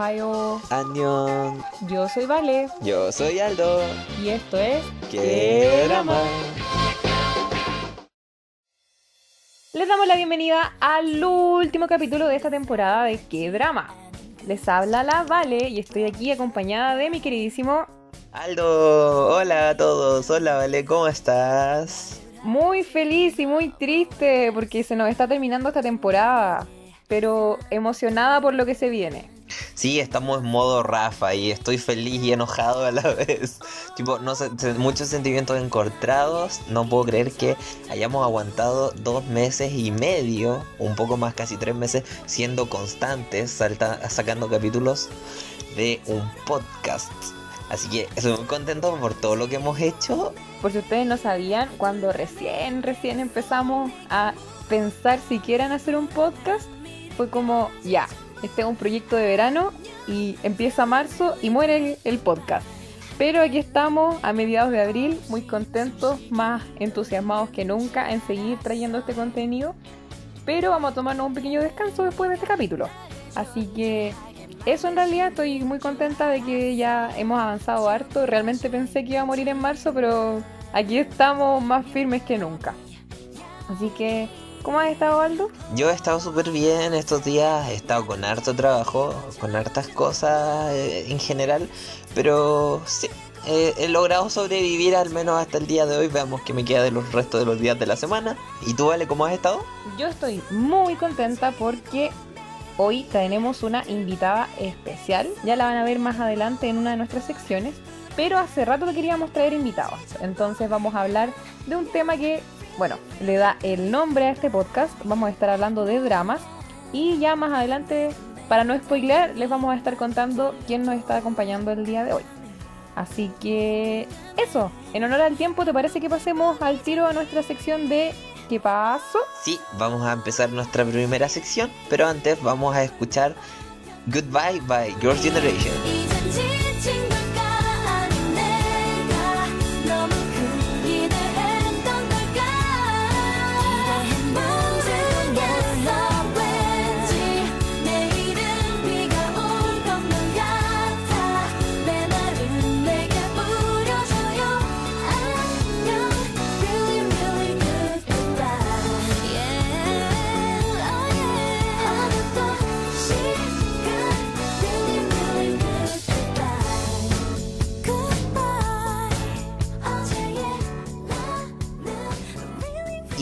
Ohio. Yo soy Vale. Yo soy Aldo. Y esto es. ¡Qué drama! Les damos la bienvenida al último capítulo de esta temporada de ¡Qué drama! Les habla la Vale y estoy aquí acompañada de mi queridísimo. Aldo, hola a todos. Hola, Vale, ¿cómo estás? Muy feliz y muy triste porque se nos está terminando esta temporada, pero emocionada por lo que se viene. Sí, estamos en modo Rafa y estoy feliz y enojado a la vez. Tipo, no sé, muchos sentimientos encontrados. No puedo creer que hayamos aguantado dos meses y medio, un poco más, casi tres meses, siendo constantes, salta- sacando capítulos de un podcast. Así que estoy muy contento por todo lo que hemos hecho. Por si ustedes no sabían, cuando recién, recién empezamos a pensar siquiera en hacer un podcast, fue como, ya, este es un proyecto de verano y empieza marzo y muere el, el podcast. Pero aquí estamos a mediados de abril, muy contentos, más entusiasmados que nunca en seguir trayendo este contenido. Pero vamos a tomarnos un pequeño descanso después de este capítulo. Así que eso en realidad estoy muy contenta de que ya hemos avanzado harto. Realmente pensé que iba a morir en marzo, pero aquí estamos más firmes que nunca. Así que, ¿cómo has estado, Aldo? Yo he estado súper bien estos días, he estado con harto trabajo, con hartas cosas eh, en general, pero sí, eh, he logrado sobrevivir al menos hasta el día de hoy. Veamos qué me queda de los restos de los días de la semana. ¿Y tú, Vale, cómo has estado? Yo estoy muy contenta porque hoy tenemos una invitada especial. Ya la van a ver más adelante en una de nuestras secciones. Pero hace rato que queríamos traer invitados. Entonces vamos a hablar de un tema que, bueno, le da el nombre a este podcast. Vamos a estar hablando de dramas. Y ya más adelante, para no spoilear, les vamos a estar contando quién nos está acompañando el día de hoy. Así que eso, en honor al tiempo, ¿te parece que pasemos al tiro a nuestra sección de ¿Qué pasó? Sí, vamos a empezar nuestra primera sección, pero antes vamos a escuchar Goodbye by Your Generation.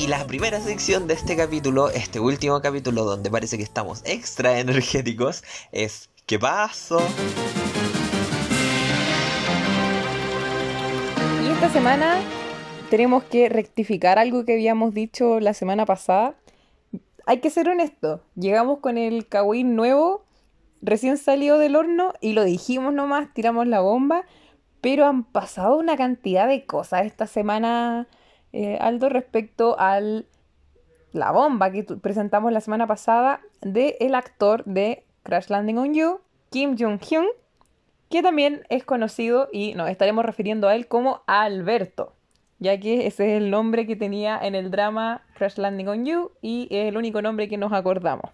La primera sección de este capítulo, este último capítulo donde parece que estamos extra energéticos, es ¿Qué pasó? Y esta semana tenemos que rectificar algo que habíamos dicho la semana pasada. Hay que ser honesto, llegamos con el Kawin nuevo, recién salido del horno y lo dijimos nomás, tiramos la bomba, pero han pasado una cantidad de cosas esta semana, eh, Aldo, respecto al la bomba que presentamos la semana pasada de el actor de Crash Landing on You, Kim Jong-hyun, que también es conocido y nos estaremos refiriendo a él como Alberto, ya que ese es el nombre que tenía en el drama Crash Landing on You y es el único nombre que nos acordamos.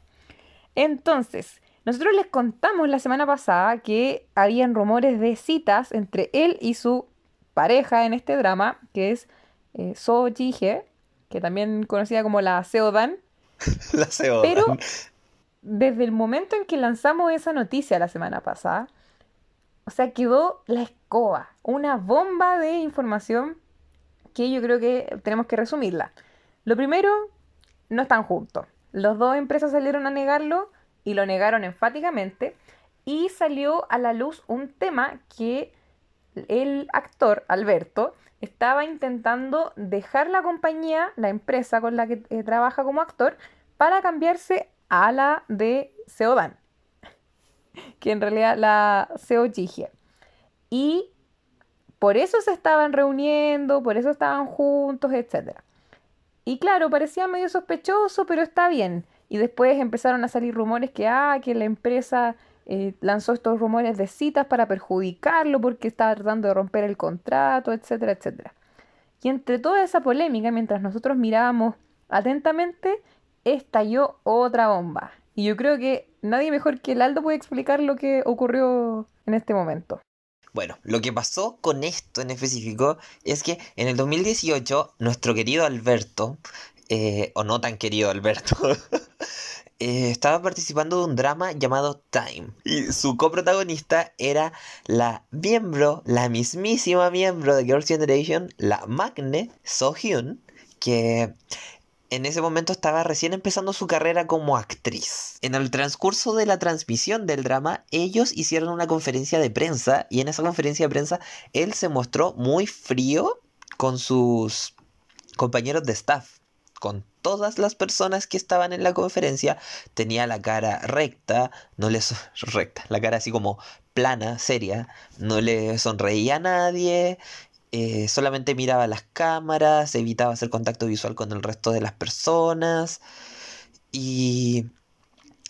Entonces, nosotros les contamos la semana pasada que habían rumores de citas entre él y su pareja en este drama, que es eh, So Ji-hye, que también conocida como la Seodan, La CEO. pero desde el momento en que lanzamos esa noticia la semana pasada, o sea, quedó la escoba, una bomba de información que yo creo que tenemos que resumirla. Lo primero, no están juntos. Los dos empresas salieron a negarlo y lo negaron enfáticamente y salió a la luz un tema que el actor Alberto estaba intentando dejar la compañía, la empresa con la que eh, trabaja como actor, para cambiarse a la de Seodan, que en realidad la Seo. Y por eso se estaban reuniendo, por eso estaban juntos, etc. Y claro, parecía medio sospechoso, pero está bien. Y después empezaron a salir rumores que, ah, que la empresa eh, lanzó estos rumores de citas para perjudicarlo porque estaba tratando de romper el contrato, etcétera, etcétera. Y entre toda esa polémica, mientras nosotros mirábamos atentamente, estalló otra bomba. Y yo creo que nadie mejor que el Aldo puede explicar lo que ocurrió en este momento. Bueno, lo que pasó con esto en específico es que en el 2018 nuestro querido Alberto, eh, o no tan querido Alberto, eh, estaba participando de un drama llamado Time. Y su coprotagonista era la miembro, la mismísima miembro de Girls' Generation, la Magne So-hyun, que en ese momento estaba recién empezando su carrera como actriz. En el transcurso de la transmisión del drama, ellos hicieron una conferencia de prensa y en esa conferencia de prensa él se mostró muy frío con sus compañeros de staff, con todas las personas que estaban en la conferencia. Tenía la cara recta, no le recta, la cara así como plana, seria, no le sonreía a nadie eh, solamente miraba las cámaras, evitaba hacer contacto visual con el resto de las personas. Y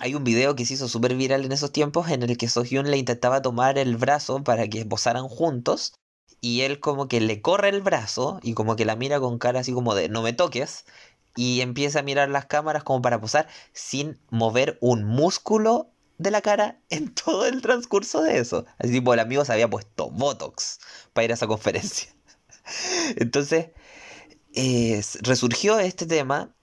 hay un video que se hizo súper viral en esos tiempos en el que Sohyun le intentaba tomar el brazo para que posaran juntos. Y él como que le corre el brazo y como que la mira con cara así como de no me toques. Y empieza a mirar las cámaras como para posar sin mover un músculo de la cara en todo el transcurso de eso. Así tipo el amigo se había puesto Botox para ir a esa conferencia. Entonces, eh, resurgió este tema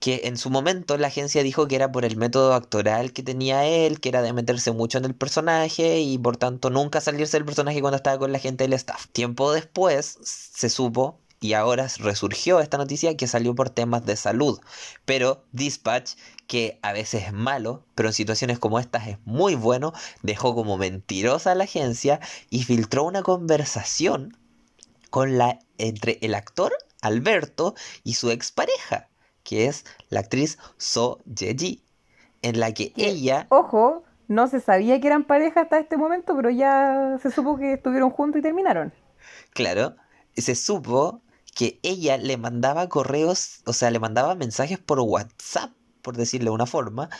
que en su momento la agencia dijo que era por el método actoral que tenía él, que era de meterse mucho en el personaje y por tanto nunca salirse del personaje cuando estaba con la gente del staff. Tiempo después se supo y ahora resurgió esta noticia que salió por temas de salud. Pero Dispatch, que a veces es malo, pero en situaciones como estas es muy bueno, dejó como mentirosa a la agencia y filtró una conversación con la entre el actor Alberto y su expareja, que es la actriz So Ye-ji, en la que Que, ella ojo, no se sabía que eran pareja hasta este momento, pero ya se supo que estuvieron juntos y terminaron. Claro, se supo que ella le mandaba correos, o sea, le mandaba mensajes por WhatsApp, por decirle de una forma,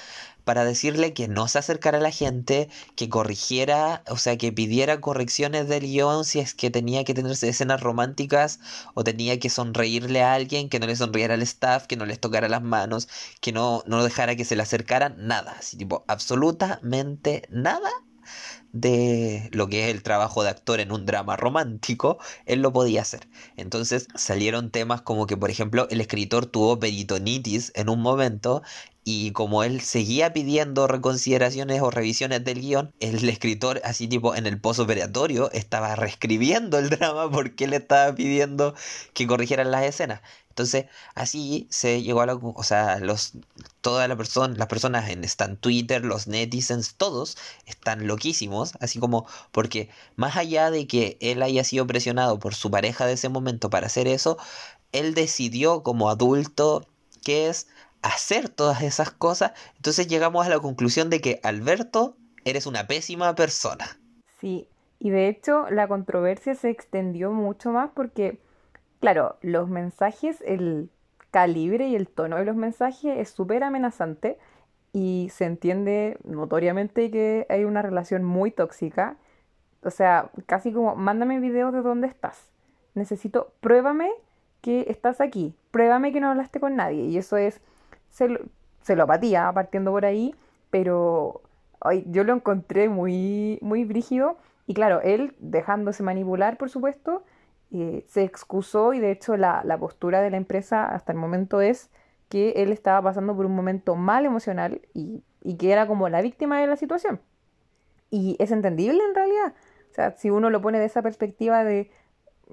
para decirle que no se acercara a la gente, que corrigiera, o sea, que pidiera correcciones del guion si es que tenía que tener escenas románticas o tenía que sonreírle a alguien, que no le sonriera al staff, que no les tocara las manos, que no, no dejara que se le acercaran, nada, así tipo, absolutamente nada de lo que es el trabajo de actor en un drama romántico, él lo podía hacer. Entonces salieron temas como que, por ejemplo, el escritor tuvo peritonitis en un momento y como él seguía pidiendo reconsideraciones o revisiones del guion, el escritor, así tipo en el posoperatorio, estaba reescribiendo el drama porque él estaba pidiendo que corrigieran las escenas. Entonces, así se llegó a la, o sea, los, todas la persona, las personas en están Twitter, los netizens, todos están loquísimos, así como porque más allá de que él haya sido presionado por su pareja de ese momento para hacer eso, él decidió como adulto que es hacer todas esas cosas. Entonces llegamos a la conclusión de que Alberto, eres una pésima persona. Sí, y de hecho la controversia se extendió mucho más porque, claro, los mensajes, el calibre y el tono de los mensajes es súper amenazante y se entiende notoriamente que hay una relación muy tóxica. O sea, casi como, mándame videos de dónde estás. Necesito, pruébame que estás aquí. Pruébame que no hablaste con nadie. Y eso es celopatía, partiendo por ahí. Pero ay, yo lo encontré muy, muy brígido. Y claro, él, dejándose manipular, por supuesto, eh, se excusó y de hecho la, postura de la empresa hasta el momento es que él estaba pasando por un momento mal emocional y, y que era como la víctima de la situación. Y es entendible en realidad. O sea, si uno lo pone de esa perspectiva de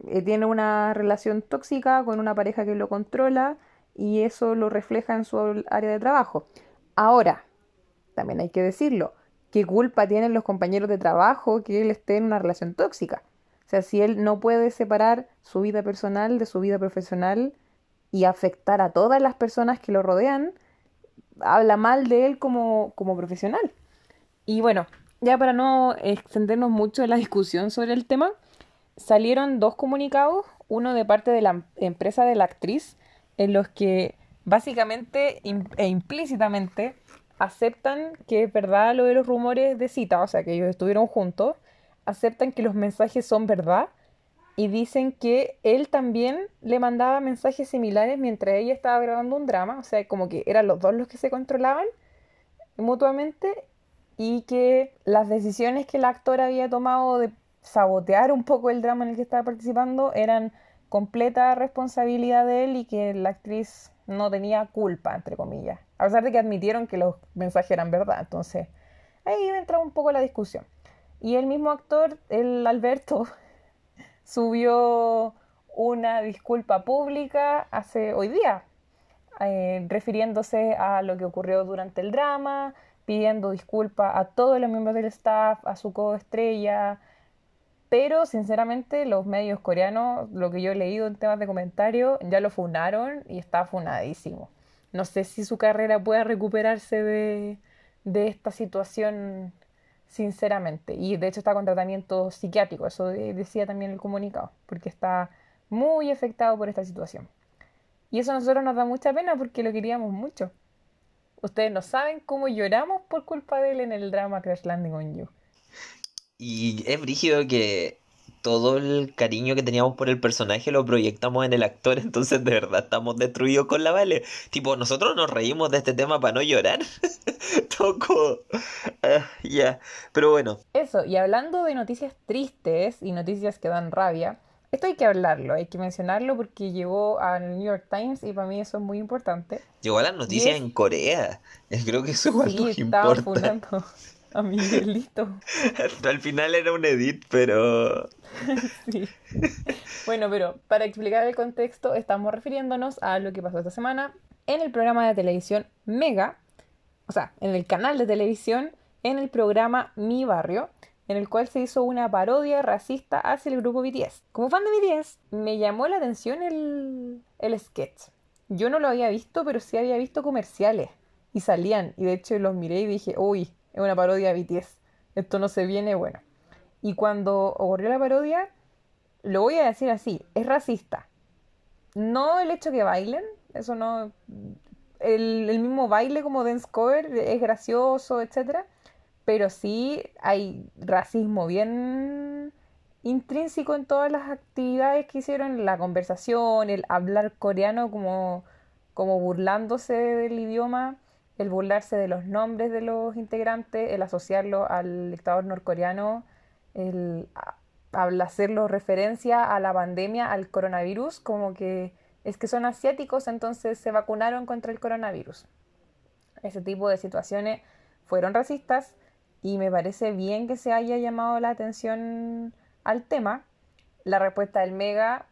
eh, tiene una relación tóxica con una pareja que lo controla y eso lo refleja en su área de trabajo. Ahora, también hay que decirlo, ¿qué culpa tienen los compañeros de trabajo que él esté en una relación tóxica? O sea, si él no puede separar su vida personal de su vida profesional y afectar a todas las personas que lo rodean, habla mal de él como, como profesional. Y bueno, ya para no extendernos mucho en la discusión sobre el tema, salieron dos comunicados, uno de parte de la em- empresa de la actriz, en los que básicamente e implícitamente aceptan que es verdad lo de los rumores de cita, o sea, que ellos estuvieron juntos, aceptan que los mensajes son verdad y dicen que él también le mandaba mensajes similares mientras ella estaba grabando un drama, o sea, como que eran los dos los que se controlaban mutuamente y que las decisiones que el actor había tomado de sabotear un poco el drama en el que estaba participando eran completa responsabilidad de él y que la actriz no tenía culpa, entre comillas. A pesar de que admitieron que los mensajes eran verdad. Entonces, ahí entra un poco la discusión. Y el mismo actor, el Alberto, subió una disculpa pública hace hoy día, eh, refiriéndose a lo que ocurrió durante el drama, pidiendo disculpas a todos los miembros del staff, a su coestrella, pero sinceramente los medios coreanos, lo que yo he leído en temas de comentarios, ya lo funaron y está funadísimo. No sé si su carrera pueda recuperarse de, esta situación, sinceramente. Y de hecho está con tratamiento psiquiátrico, eso de- decía también el comunicado, porque está muy afectado por esta situación. Y eso a nosotros nos da mucha pena porque lo queríamos mucho. Ustedes no saben cómo lloramos por culpa de él en el drama Crash Landing on You. Y es brígido que todo el cariño que teníamos por el personaje lo proyectamos en el actor, entonces de verdad estamos destruidos con la Vale. Tipo, nosotros nos reímos de este tema para no llorar. Toco. Ah, ya. Pero bueno, Eso, y hablando de noticias tristes y noticias que dan rabia, esto hay que hablarlo, hay que mencionarlo porque llegó al New York Times y para mí eso es muy importante. llegó a las noticias es- en Corea. Creo que eso Sí, nos estaba importa. funando a Miguelito. Al final era un edit, pero... Sí. Bueno, pero para explicar el contexto, estamos refiriéndonos a lo que pasó esta semana en el programa de televisión Mega, o sea, en el canal de televisión, en el programa Mi Barrio, en el cual se hizo una parodia racista hacia el grupo BTS. Como fan de BTS, me llamó la atención el, el sketch. Yo no lo había visto, pero sí había visto comerciales y salían, y de hecho los miré y dije, uy, es una parodia de BTS, esto no se viene bueno. Y cuando ocurrió la parodia, lo voy a decir así, es racista. No el hecho que bailen, eso no... El, el mismo baile como dance cover es gracioso, etcétera, pero sí hay racismo bien intrínseco en todas las actividades que hicieron, la conversación, el hablar coreano como, como burlándose del idioma, el burlarse de los nombres de los integrantes, el asociarlo al dictador norcoreano, el hacerlo referencia a la pandemia, al coronavirus, como que es que son asiáticos, entonces se vacunaron contra el coronavirus. Ese tipo de situaciones fueron racistas y me parece bien que se haya llamado la atención al tema. La respuesta del Mega,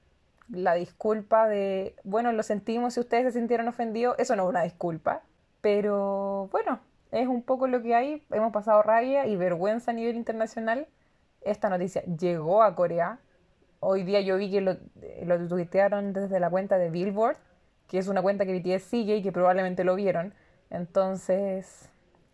la disculpa de, bueno, lo sentimos si ustedes se sintieron ofendidos, eso no es una disculpa, pero bueno, es un poco lo que hay. Hemos pasado rabia y vergüenza a nivel internacional. Esta noticia llegó a Corea. Hoy día yo vi que lo, lo tuitearon desde la cuenta de Billboard, que es una cuenta que BTS sigue y que probablemente lo vieron. Entonces,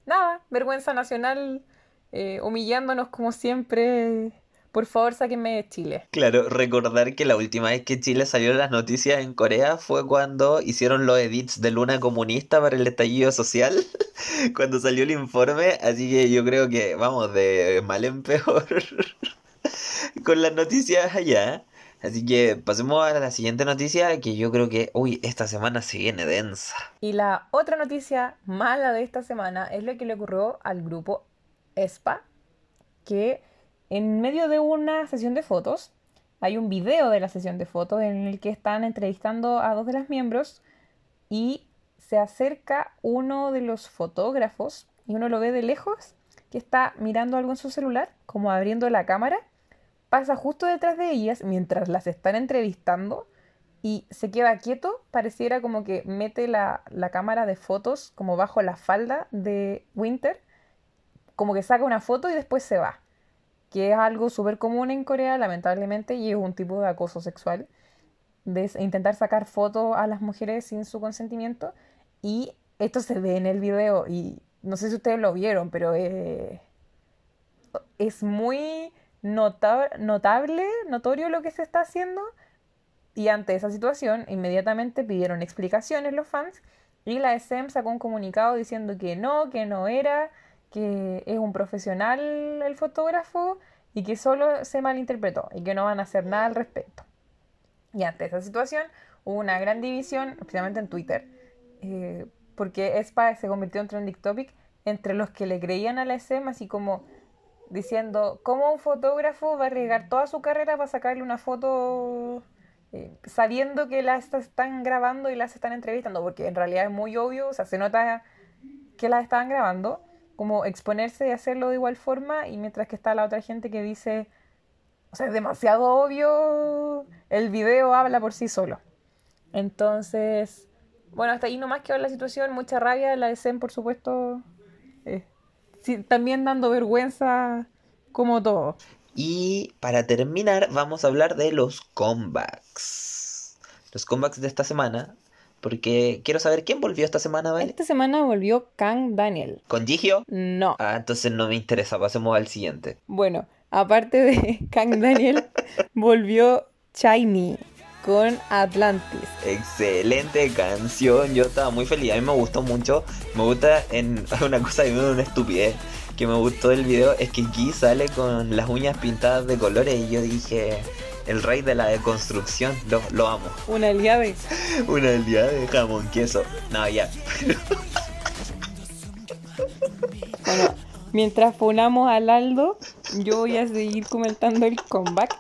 nada, vergüenza nacional, eh, humillándonos como siempre. Por favor, sáquenme de Chile. Claro, recordar que la última vez que Chile salió en las noticias en Corea fue cuando hicieron los edits de Luna Comunista para el estallido social, cuando salió el informe, así que yo creo que vamos de mal en peor con las noticias allá. Así que pasemos a la siguiente noticia, que yo creo que, uy, esta semana se viene densa. Y la otra noticia mala de esta semana es lo que le ocurrió al grupo ESPA, que en medio de una sesión de fotos, hay un video de la sesión de fotos en el que están entrevistando a dos de las miembros y se acerca uno de los fotógrafos y uno lo ve de lejos que está mirando algo en su celular, como abriendo la cámara, pasa justo detrás de ellas mientras las están entrevistando y se queda quieto, pareciera como que mete la, la cámara de fotos como bajo la falda de Winter, como que saca una foto y después se va, que es algo súper común en Corea, lamentablemente, y es un tipo de acoso sexual, de intentar sacar fotos a las mujeres sin su consentimiento, y esto se ve en el video, y no sé si ustedes lo vieron, pero eh, es muy nota- notable, notorio lo que se está haciendo. Y ante esa situación, inmediatamente pidieron explicaciones los fans y la SM sacó un comunicado diciendo que no, que no era, que es un profesional el fotógrafo y que solo se malinterpretó y que no van a hacer nada al respecto. Y ante esa situación hubo una gran división, especialmente en Twitter, eh, porque ESPA se convirtió en trending topic entre los que le creían a la SM, así como diciendo, ¿cómo un fotógrafo va a arriesgar toda su carrera para sacarle una foto eh, sabiendo que las están grabando y las están entrevistando? Porque en realidad es muy obvio, o sea, se nota que las estaban grabando, como exponerse y hacerlo de igual forma, y mientras que está la otra gente que dice, o sea, es demasiado obvio, el video habla por sí solo. Entonces, bueno, hasta ahí nomás quedó la situación, mucha rabia, la de por supuesto, eh, también dando vergüenza como todo. Y para terminar, vamos a hablar de los comebacks. Los comebacks de esta semana. Porque quiero saber quién volvió esta semana, ¿vale? Esta semana volvió Kang Daniel. ¿Con Gigio? No. Ah, entonces no me interesa, pasemos al siguiente. Bueno, aparte de Kang Daniel, volvió Shiny con Atlantis. Excelente canción, yo estaba muy feliz, a mí me gustó mucho. Me gusta en una cosa da una estupidez que me gustó del video es que Guy sale con las uñas pintadas de colores y yo dije, el rey de la deconstrucción, lo, lo amo. Una aliada. Una de jamón queso. No, ya. Bueno, mientras ponamos al Aldo, yo voy a seguir comentando el comeback.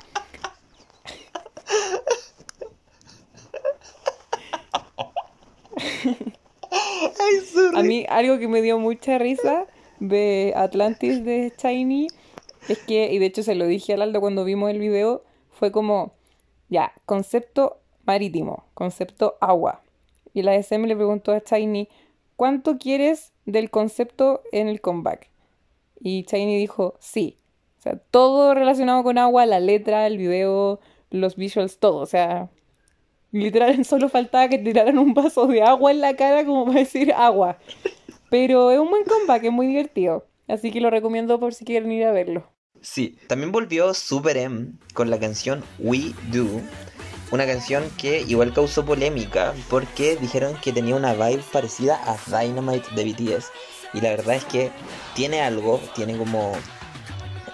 Ay. A mí algo que me dio mucha risa de Atlantis de Shiny es que, y de hecho se lo dije al Aldo cuando vimos el video, fue como, ya, concepto marítimo, concepto agua. Y la SM le preguntó a Shiny, ¿cuánto quieres del concepto en el comeback? Y Shiny dijo, sí. O sea, todo relacionado con agua, la letra, el video, los visuals, todo. O sea, literal solo faltaba que tiraran un vaso de agua en la cara como para decir agua. Pero es un buen comeback, es muy divertido. Así que lo recomiendo por si quieren ir a verlo. Sí, también volvió Super M con la canción We Do. Una canción que igual causó polémica porque dijeron que tenía una vibe parecida a Dynamite de BTS. Y la verdad es que tiene algo, tiene como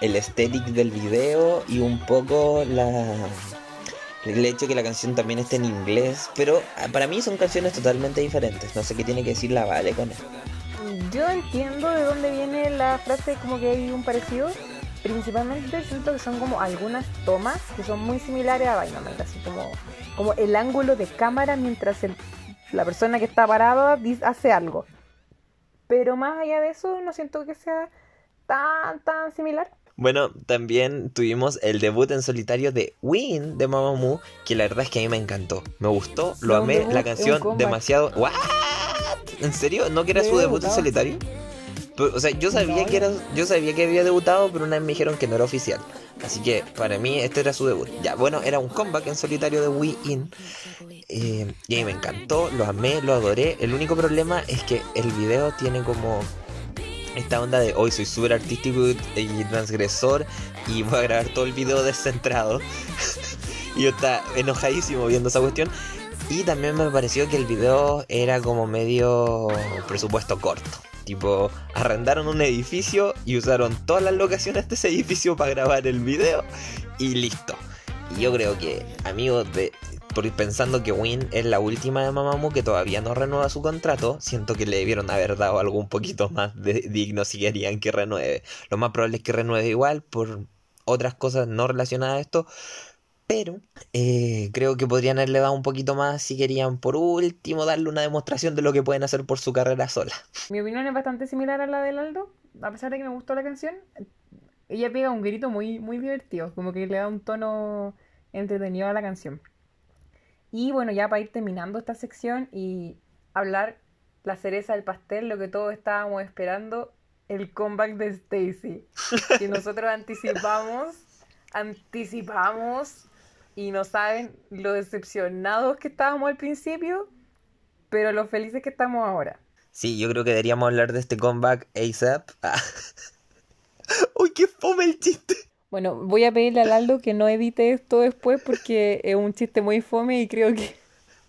el estético del video y un poco la el hecho que la canción también esté en inglés. Pero ah, para mí son canciones totalmente diferentes. No sé qué tiene que decir la Vale con esto. Yo entiendo de dónde viene la frase como que hay un parecido. Principalmente siento que son como algunas tomas que son muy similares a Dynamite, así como, como el ángulo de cámara mientras el- la persona que está parada dis- hace algo. Pero más allá de eso, no siento que sea tan, tan similar. Bueno, también tuvimos el debut en solitario de Win de Mamamoo, que la verdad es que a mí me encantó. Me gustó, lo No, amé, la canción demasiado... ¿What? ¿En serio? ¿No que era su debut en solitario? Pero, o sea, yo sabía que era, yo sabía que había debutado, pero una vez me dijeron que no era oficial. Así que para mí este era su debut. Ya, bueno, era un comeback en solitario de Win. Eh, y a mí me encantó, lo amé, lo adoré. El único problema es que el video tiene como esta onda de hoy soy súper artístico y transgresor y voy a grabar todo el video descentrado. y yo estaba enojadísimo viendo esa cuestión. Y también me pareció que el video era como medio presupuesto corto. Tipo, arrendaron un edificio y usaron todas las locaciones de ese edificio para grabar el video y listo. Y yo creo que, amigos, de, por pensando que Win es la última de Mamamoo que todavía no renueva su contrato, siento que le debieron haber dado algo un poquito más de- digno si querían que renueve. Lo más probable es que renueve igual por otras cosas no relacionadas a esto. Pero eh, creo que podrían haberle dado un poquito más si querían por último darle una demostración de lo que pueden hacer por su carrera sola. Mi opinión es bastante similar a la del Aldo, a pesar de que me gustó la canción. Ella pega un grito muy, muy divertido, como que le da un tono entretenido a la canción. Y bueno, ya para ir terminando esta sección y hablar la cereza del pastel, lo que todos estábamos esperando, el comeback de Stacy. Que nosotros anticipamos, anticipamos y no saben lo decepcionados que estábamos al principio, pero lo felices que estamos ahora. Sí, yo creo que deberíamos hablar de este comeback ASAP. Uy, qué fome el chiste. Bueno, voy a pedirle al Aldo que no edite esto después porque es un chiste muy fome y creo que,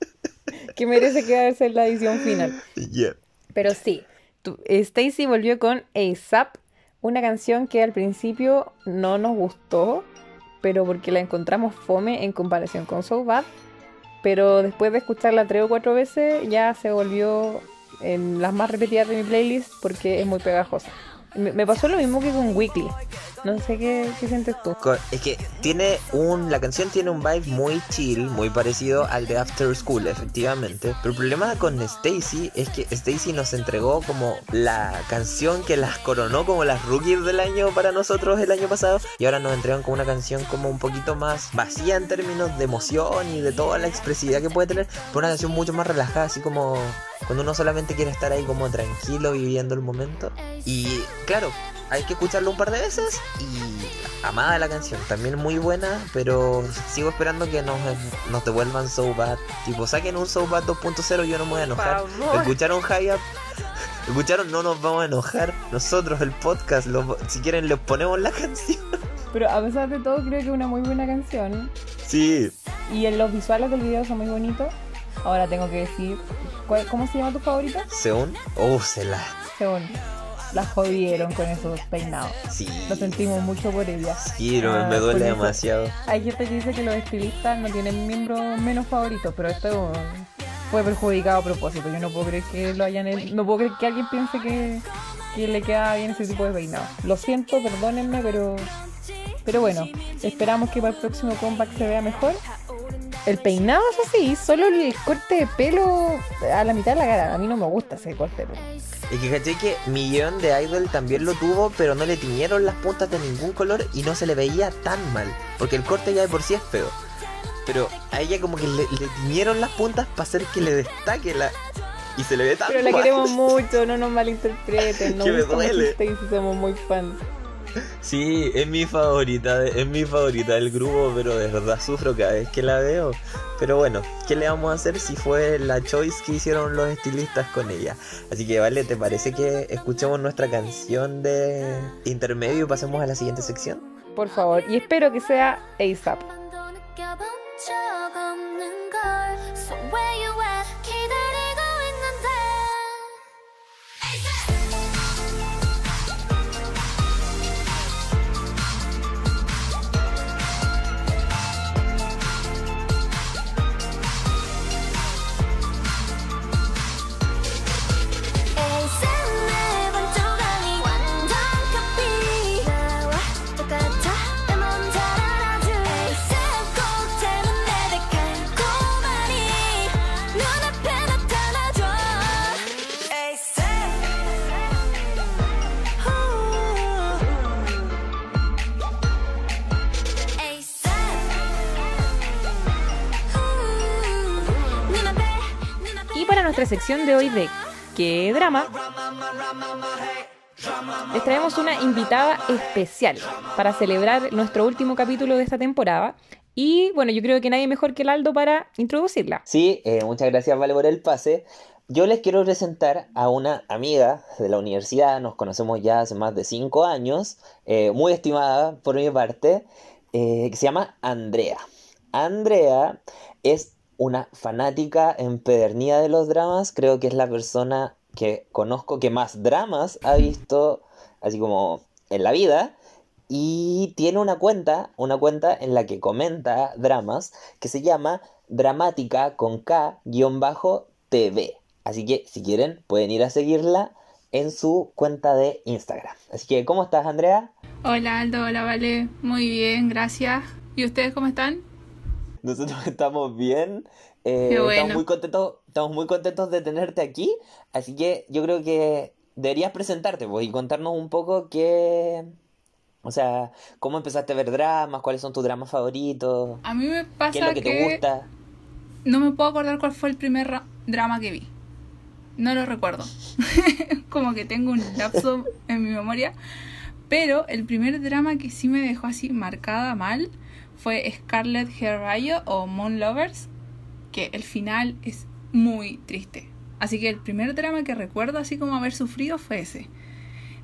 que merece quedarse en la edición final. Yeah. Pero sí, tu- Stacy volvió con ASAP, una canción que al principio no nos gustó, pero porque la encontramos fome en comparación con So Bad. Pero después de escucharla tres o cuatro veces ya se volvió en las más repetidas de mi playlist porque es muy pegajosa. Me, pasó lo mismo que con Weekly. No sé qué, qué sientes tú. Es que tiene un. La canción tiene un vibe muy chill, muy parecido al de After School, efectivamente. Pero el problema con Stacy es que Stacy nos entregó como la canción que las coronó como las rookies del año para nosotros el año pasado. Y ahora nos entregan como una canción como un poquito más vacía en términos de emoción y de toda la expresividad que puede tener. Pero una canción mucho más relajada, así como cuando uno solamente quiere estar ahí como tranquilo viviendo el momento. Y claro, hay que escucharlo un par de veces y amada la canción, también muy buena, pero sigo esperando que nos, nos devuelvan So Bad. Tipo, saquen un So Bad 2.0, yo no me voy a enojar. Escucharon High Up, escucharon No nos vamos a enojar. Nosotros, el podcast, lo- si quieren les ponemos la canción. Pero a pesar de todo, creo que es una muy buena canción. Sí, Y en los visuales del video son muy bonitos. Ahora tengo que decir, ¿cuál- ¿cómo se llama tu favorita? según, oh, se la, Según, la jodieron con esos peinados. sí. Lo sentimos mucho por ella. Sí, no, Ah, me duele demasiado. Hay gente que dice que los estilistas no tienen miembros menos favoritos, pero esto fue perjudicado a propósito. Yo no puedo creer que lo hayan no puedo creer que alguien piense que, que le queda bien ese tipo de peinado. Lo siento, perdónenme, pero pero bueno, esperamos que para el próximo comeback se vea mejor. El peinado es así, solo el corte de pelo a la mitad de la cara. A mí no me gusta ese corte de pelo. Y que caché que Millón de Idol también lo tuvo, pero no le tiñeron las puntas de ningún color y no se le veía tan mal. Porque el corte ya de por sí es feo. Pero a ella como que le, le tiñeron las puntas para hacer que le destaque la... Y se le ve tan Pero la mal. queremos mucho, no nos malinterpreten. Nos Que me duele. Stacy, somos muy fans. Sí, es mi favorita, es mi favorita del grupo, pero de verdad sufro cada vez que la veo. Pero bueno, ¿qué le vamos a hacer si fue la choice que hicieron los estilistas con ella? Así que vale, ¿te parece que escuchemos nuestra canción de intermedio y pasemos a la siguiente sección? Por favor, y espero que sea ASAP. Nuestra sección de hoy de ¿Qué drama? Les traemos una invitada especial para celebrar nuestro último capítulo de esta temporada. Y bueno, yo creo que nadie mejor que el Aldo para introducirla. Sí, eh, muchas gracias Vale por el pase. Yo les quiero presentar a una amiga de la universidad, nos conocemos ya hace más de cinco años, eh, muy estimada por mi parte, eh, que se llama Andrea. Andrea es una fanática empedernida de los dramas, creo que es la persona que conozco que más dramas ha visto, así como en la vida, y tiene una cuenta, una cuenta en la que comenta dramas que se llama Dramática con K-TV. Así que si quieren pueden ir a seguirla en su cuenta de Instagram. Así que, ¿cómo estás, Andrea? Hola Aldo, hola Vale, muy bien, gracias. ¿Y ustedes cómo están? Nosotros estamos bien. eh, bueno. Estamos muy contentos, estamos muy contentos de tenerte aquí. Así que yo creo que deberías presentarte pues, y contarnos un poco qué. O sea, cómo empezaste a ver dramas, cuáles son tus dramas favoritos, A mí me pasa qué es lo que, te gusta. no me puedo acordar cuál fue el primer ra- drama que vi. No lo recuerdo. Como que tengo un lapso en mi memoria. Pero el primer drama que sí me dejó así marcada mal fue Scarlet Hair Rayo o Moon Lovers, que el final es muy triste. Así que el primer drama que recuerdo así como haber sufrido fue ese.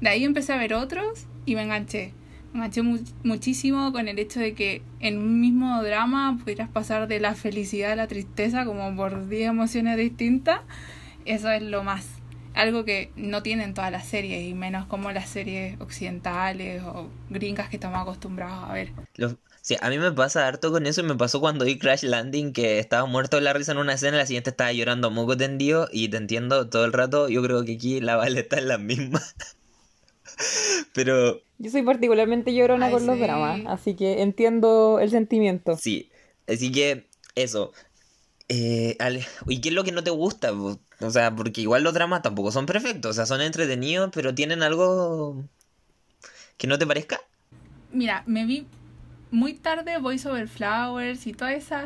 De ahí empecé a ver otros y me enganché. Me enganché mu- muchísimo con el hecho de que en un mismo drama pudieras pasar de la felicidad a la tristeza como por 10 emociones distintas. Eso es lo más. algo que no tienen todas las series, y menos como las series occidentales o gringas que estamos acostumbrados a ver. Sí, a mí me pasa harto con eso y me pasó cuando vi Crash Landing que estaba muerto de la risa en una escena, la siguiente estaba llorando a moco tendido y te entiendo todo el rato, yo creo que aquí la Vale está en la misma. Pero Yo soy particularmente llorona Ay, con los dramas, así que entiendo el sentimiento. sí, así que eso. Eh, Ale- ¿y qué es lo que no te gusta? O sea, porque igual los dramas tampoco son perfectos, o sea, son entretenidos, pero tienen algo que no te parezca. Mira, me vi muy tarde Voice Over Flowers y toda esa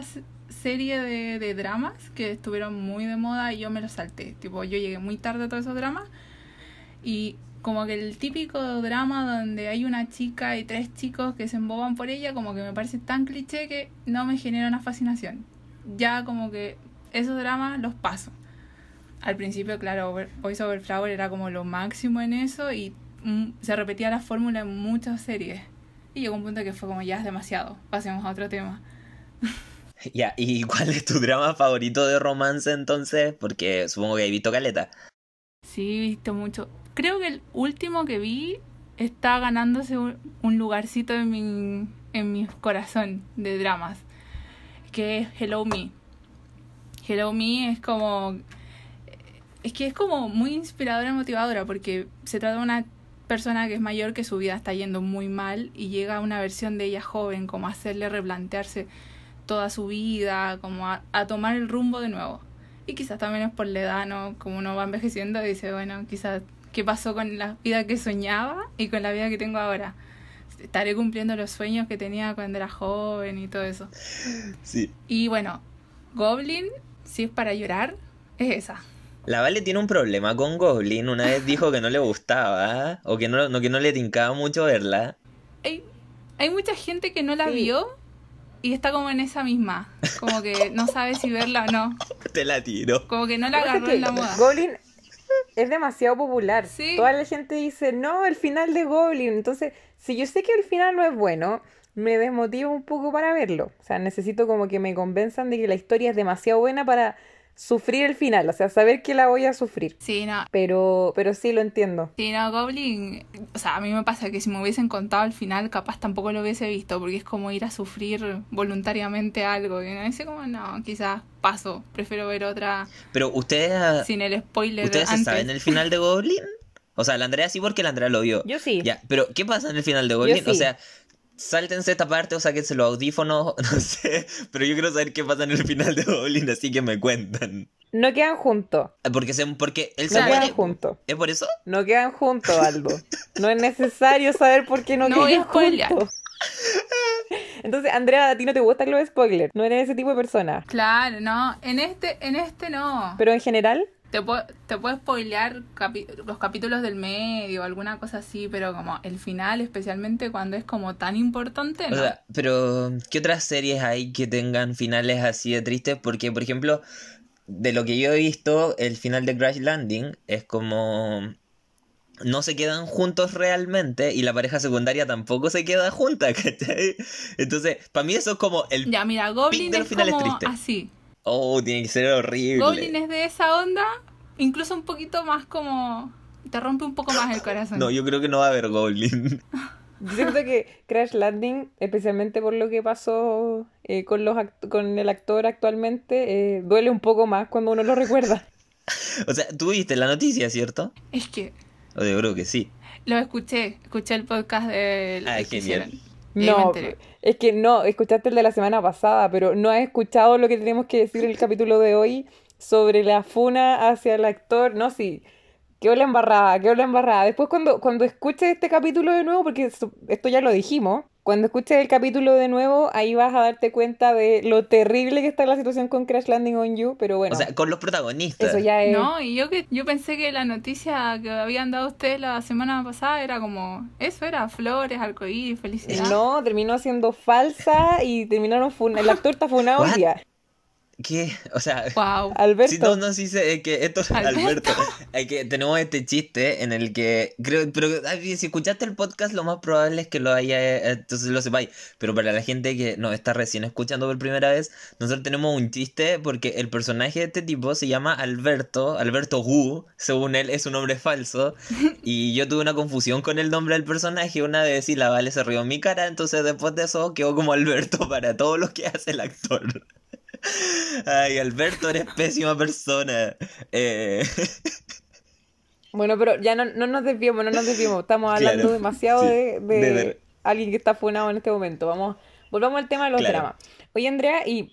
serie de, de dramas que estuvieron muy de moda y yo me los salté. Tipo, yo llegué muy tarde a todos esos dramas y como que el típico drama donde hay una chica y tres chicos que se emboban por ella, como que me parece tan cliché que no me genera una fascinación. Ya como que esos dramas los paso. Al principio, claro, Voice Over Flower era como lo máximo en eso y mm, se repetía la fórmula en muchas series. Y llegó un punto que fue como ya es demasiado, pasemos a otro tema. Ya, ¿y cuál es tu drama favorito de romance entonces? Porque supongo que he visto caleta. Sí, he visto mucho. Creo que el último que vi está ganándose un, un lugarcito en mi, en mi corazón de dramas, que es Hello Me. Hello Me es como... Es que es como muy inspiradora y motivadora porque se trata de una persona que es mayor que su vida está yendo muy mal y llega a una versión de ella joven, como a hacerle replantearse toda su vida, como a, a tomar el rumbo de nuevo. Y quizás también es por la edad, ¿no? Como uno va envejeciendo y dice, bueno, quizás qué pasó con la vida que soñaba y con la vida que tengo ahora. Estaré cumpliendo los sueños que tenía cuando era joven y todo eso. Sí. Y bueno, Goblin, si es para llorar, es esa. La Vale tiene un problema con Goblin. Una vez dijo que no le gustaba, ¿eh? o que no, no- que no le tincaba mucho verla. Hay, hay mucha gente que no la Sí. vio y está como en esa misma. Como que no sabe si verla o no. Te la tiro. Como que no la agarró es en la moda. Goblin es demasiado popular. Sí. Toda la gente dice, no, el final de Goblin. Entonces, si yo sé que el final no es bueno, me desmotiva un poco para verlo. O sea, necesito como que me convenzan de que la historia es demasiado buena para sufrir el final. O sea, saber que la voy a sufrir. Sí, no, Pero, pero sí lo entiendo. Sí, no, Goblin, o sea, a mí me pasa que si me hubiesen contado al final, capaz tampoco lo hubiese visto, porque es como ir a sufrir voluntariamente algo. Y no dice como, no, quizás paso, prefiero ver otra Pero ustedes, ah, sin el spoiler ¿ustedes se antes. saben el final de Goblin? O sea, la Andrea sí porque la Andrea lo vio. Yo sí. Ya, pero ¿qué pasa en el final de Goblin? sí. O sea, sáltense esta parte o sáquense los audífonos, no sé. Pero yo quiero saber qué pasa en el final de Goblin, así que me cuentan. No quedan juntos. Porque, se, porque él No se quedan muere. juntos. ¿Es por eso? No quedan juntos, Aldo. No es necesario saber por qué no, No quedan juntos. Entonces, Andrea, a ti no te gustan los spoilers. No eres ese tipo de persona. Claro, no, en este, en este no. Pero en general, Te, puedo, te puedo spoilear capi- los capítulos del medio, alguna cosa así, pero como el final, especialmente cuando es como tan importante, O no. sea, pero ¿qué otras series hay que tengan finales así de tristes? Porque, por ejemplo, de lo que yo he visto, el final de Crash Landing es como... No se quedan juntos realmente y la pareja secundaria tampoco se queda junta, ¿cachai? Entonces, para mí eso es como el... ya, mira, Goblin es como así. Oh, tiene que ser horrible. Goblin es de esa onda, incluso un poquito más como... Te rompe un poco más el corazón. No, yo creo que no va a haber Goblin. yo siento que Crash Landing, especialmente por lo que pasó eh, con, los con el actor actualmente, eh, duele un poco más cuando uno lo recuerda. o sea, tú viste la noticia, ¿cierto? Es que O yo creo que sí. lo escuché, escuché el podcast de Ah, genial. hicieron. No, es que no, escuchaste el de la semana pasada, pero no has escuchado lo que tenemos que decir en el capítulo de hoy sobre la funa hacia el actor. No, sí, quedó la embarrada, quedó la embarrada. Después cuando, cuando escuches este capítulo de nuevo, porque esto ya lo dijimos, cuando escuches el capítulo de nuevo, ahí vas a darte cuenta de lo terrible que está la situación con Crash Landing on You, pero bueno, O sea, con los protagonistas. eso ya es... No, y yo que yo pensé que la noticia que habían dado ustedes la semana pasada era como eso era flores, arcoíris, felicidad. No, terminó siendo falsa y terminaron fun- el actor está funado hoy What? día. ¿Qué? O sea, Wow. Alberto. Sí, no, no, sí sé, es que esto es Alberto. Que tenemos este chiste en el que creo, pero ay, si escuchaste el podcast, lo más probable es que lo haya, eh, entonces lo sepáis. Pero para la gente que nos está recién escuchando por primera vez, nosotros tenemos un chiste porque el personaje de este tipo se llama Alberto, Alberto Wu, según él es un nombre falso. Y yo tuve una confusión con el nombre del personaje una vez y la Vale se rió en mi cara, entonces después de eso quedó como Alberto para todo lo que hace el actor. Ay, Alberto, eres pésima persona. Eh, Bueno, pero ya no, no nos desviemos, no nos desviemos. Estamos hablando Claro, demasiado sí, de, de alguien que está funado en este momento. Vamos, volvamos al tema de los Claro. dramas. Oye, Andrea, y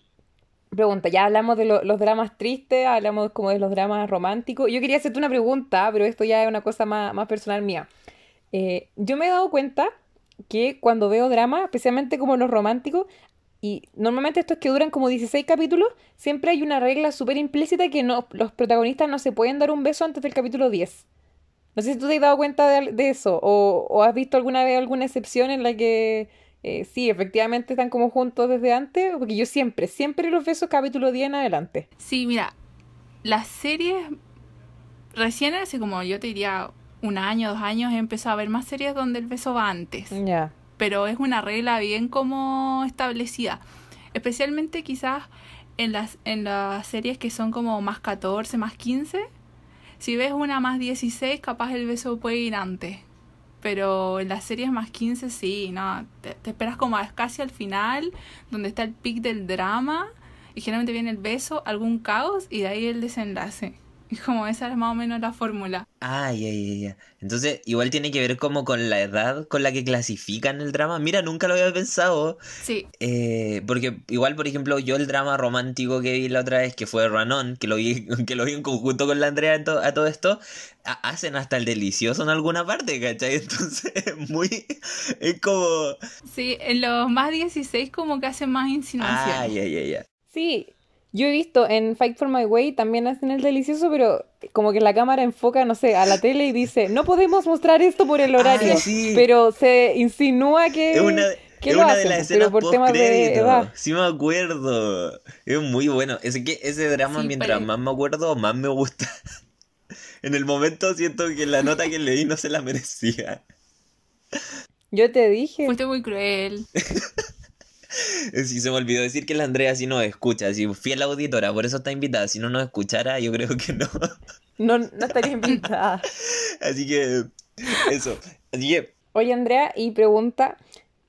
pregunta, ya hablamos de lo- los dramas tristes, hablamos como de los dramas románticos. Yo quería hacerte una pregunta, pero esto ya es una cosa más, más personal mía. Eh, yo me he dado cuenta que cuando veo dramas, especialmente como los románticos, y normalmente estos que duran como 16 capítulos, siempre hay una regla súper implícita que no, los protagonistas no se pueden dar un beso antes del capítulo 10. No sé si tú te has dado cuenta de, de eso o, o has visto alguna vez alguna excepción en la que eh, sí, efectivamente están como juntos desde antes, porque yo siempre, siempre los beso capítulo 10 en adelante. Sí, mira, las series, recién hace como yo te diría un año, dos años, he empezado a ver más series donde el beso va antes. Ya. Pero es una regla bien como establecida. Especialmente quizás en las, en las series que son como más 14, más 15. Si ves una más 16, capaz el beso puede ir antes. Pero en las series más 15 sí, no, te, esperas como casi al final, donde está el pic del drama, y generalmente viene el beso, algún caos, y de ahí el desenlace. Y como esa es más o menos la fórmula. Ay, ay, ay, ay. Entonces, igual tiene que ver como con la edad con la que clasifican el drama. Mira, nunca lo había pensado. Sí, Eh, porque igual, por ejemplo, yo el drama romántico que vi la otra vez, que fue Ranon, que lo vi, que lo vi en conjunto con la Andrea en to- a todo esto, ha- hacen hasta el delicioso en alguna parte, ¿cachai? Entonces, es muy... Es como... sí, en los más 16 como que hacen más insinuaciones. Ay, ay, ay, ay. Sí, yo he visto en Fight for My Way también hacen el delicioso, pero como que la cámara enfoca, no sé, a la tele y dice, no podemos mostrar esto por el horario, Ay, sí. pero se insinúa que, Es una, que es lo una de las pero escenas por temas de edad. Sí me acuerdo. Es muy bueno. Es que ese drama, Sí, mientras pero- más me acuerdo, más me gusta. En el momento siento que la nota que leí no se la merecía. Yo te dije, Fuiste muy cruel. Sí, se me olvidó decir que la Andrea sí nos escucha, así fiel auditora, por eso está invitada. Si no nos escuchara, yo creo que no. no, no estaría invitada. Así que, eso. Así que, Oye, Andrea, y pregunta,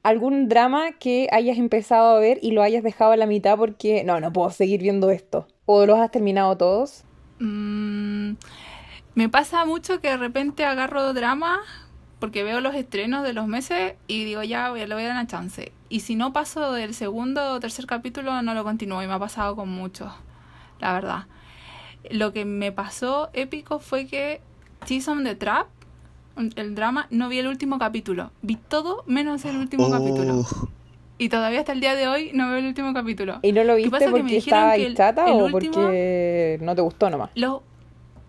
¿algún drama que hayas empezado a ver y lo hayas dejado a la mitad porque no, no puedo seguir viendo esto? ¿O los has terminado todos? Mm, me pasa mucho que de repente agarro drama porque veo los estrenos de los meses y digo, ya, voy- le voy a dar una chance. Y si no paso del segundo o tercer capítulo, no lo continúo. Y me ha pasado con muchos, la verdad. Lo que me pasó épico fue que Cheese on the Trap, el drama, no vi el último capítulo. Vi todo menos el último capítulo. oh, Y todavía hasta el día de hoy no veo el último capítulo. ¿Y no lo ¿Qué pasa? viste Que me porque dijeron estaba que ahí el- chata el o último- porque no te gustó nomás? Los,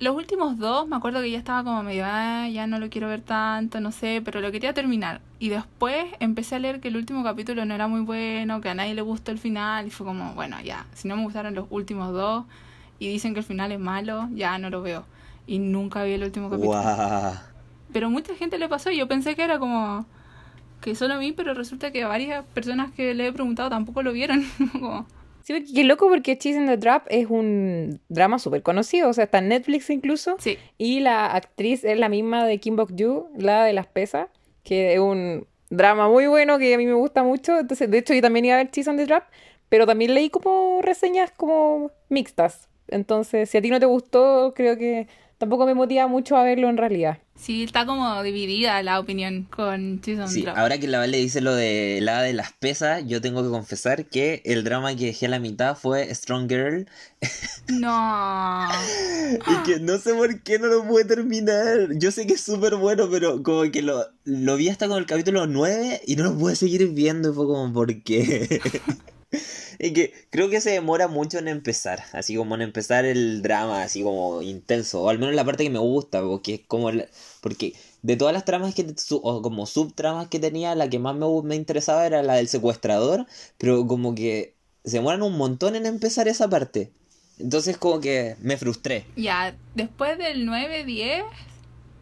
los últimos dos, me acuerdo que ya estaba como medio, "Ah, ya no lo quiero ver tanto, no sé, pero lo quería terminar. Y después empecé a leer que el último capítulo no era muy bueno, que a nadie le gustó el final, y fue como, bueno, ya, si no me gustaron los últimos dos y dicen que el final es malo, ya no lo veo. Y nunca vi el último capítulo. guau. Pero mucha gente le pasó y yo pensé que era como que solo a mí, pero resulta que varias personas que le he preguntado tampoco lo vieron. Como, Sí, porque qué loco porque Cheese in the Trap es un drama súper conocido, o sea, está en Netflix incluso. sí, Y la actriz es la misma de Kim Bok-joo, la de las pesas, que es un drama muy bueno que a mí me gusta mucho. Entonces, de hecho, yo también iba a ver Cheese on the Trap, pero también leí como reseñas como mixtas. Entonces, si a ti no te gustó, creo que tampoco me motiva mucho a verlo en realidad. sí, está como dividida la opinión con Cheese on Sí, ahora que la Vale dice lo de la de las pesas, yo tengo que confesar que el drama que dejé a la mitad fue Strong Girl. No. Y que no sé por qué no lo pude terminar. Yo sé que es súper bueno, pero como que lo, lo vi hasta con el capítulo 9 y no lo pude seguir viendo. Y fue como, ¿por qué? Y que creo que se demora mucho en empezar, así como en empezar el drama, así como intenso, o al menos la parte que me gusta, porque como, porque de todas las tramas que, o como subtramas que tenía, la que más me, me interesaba era la del secuestrador, pero como que se demoran un montón en empezar esa parte. Entonces como que me frustré. Ya, después del 9, 10,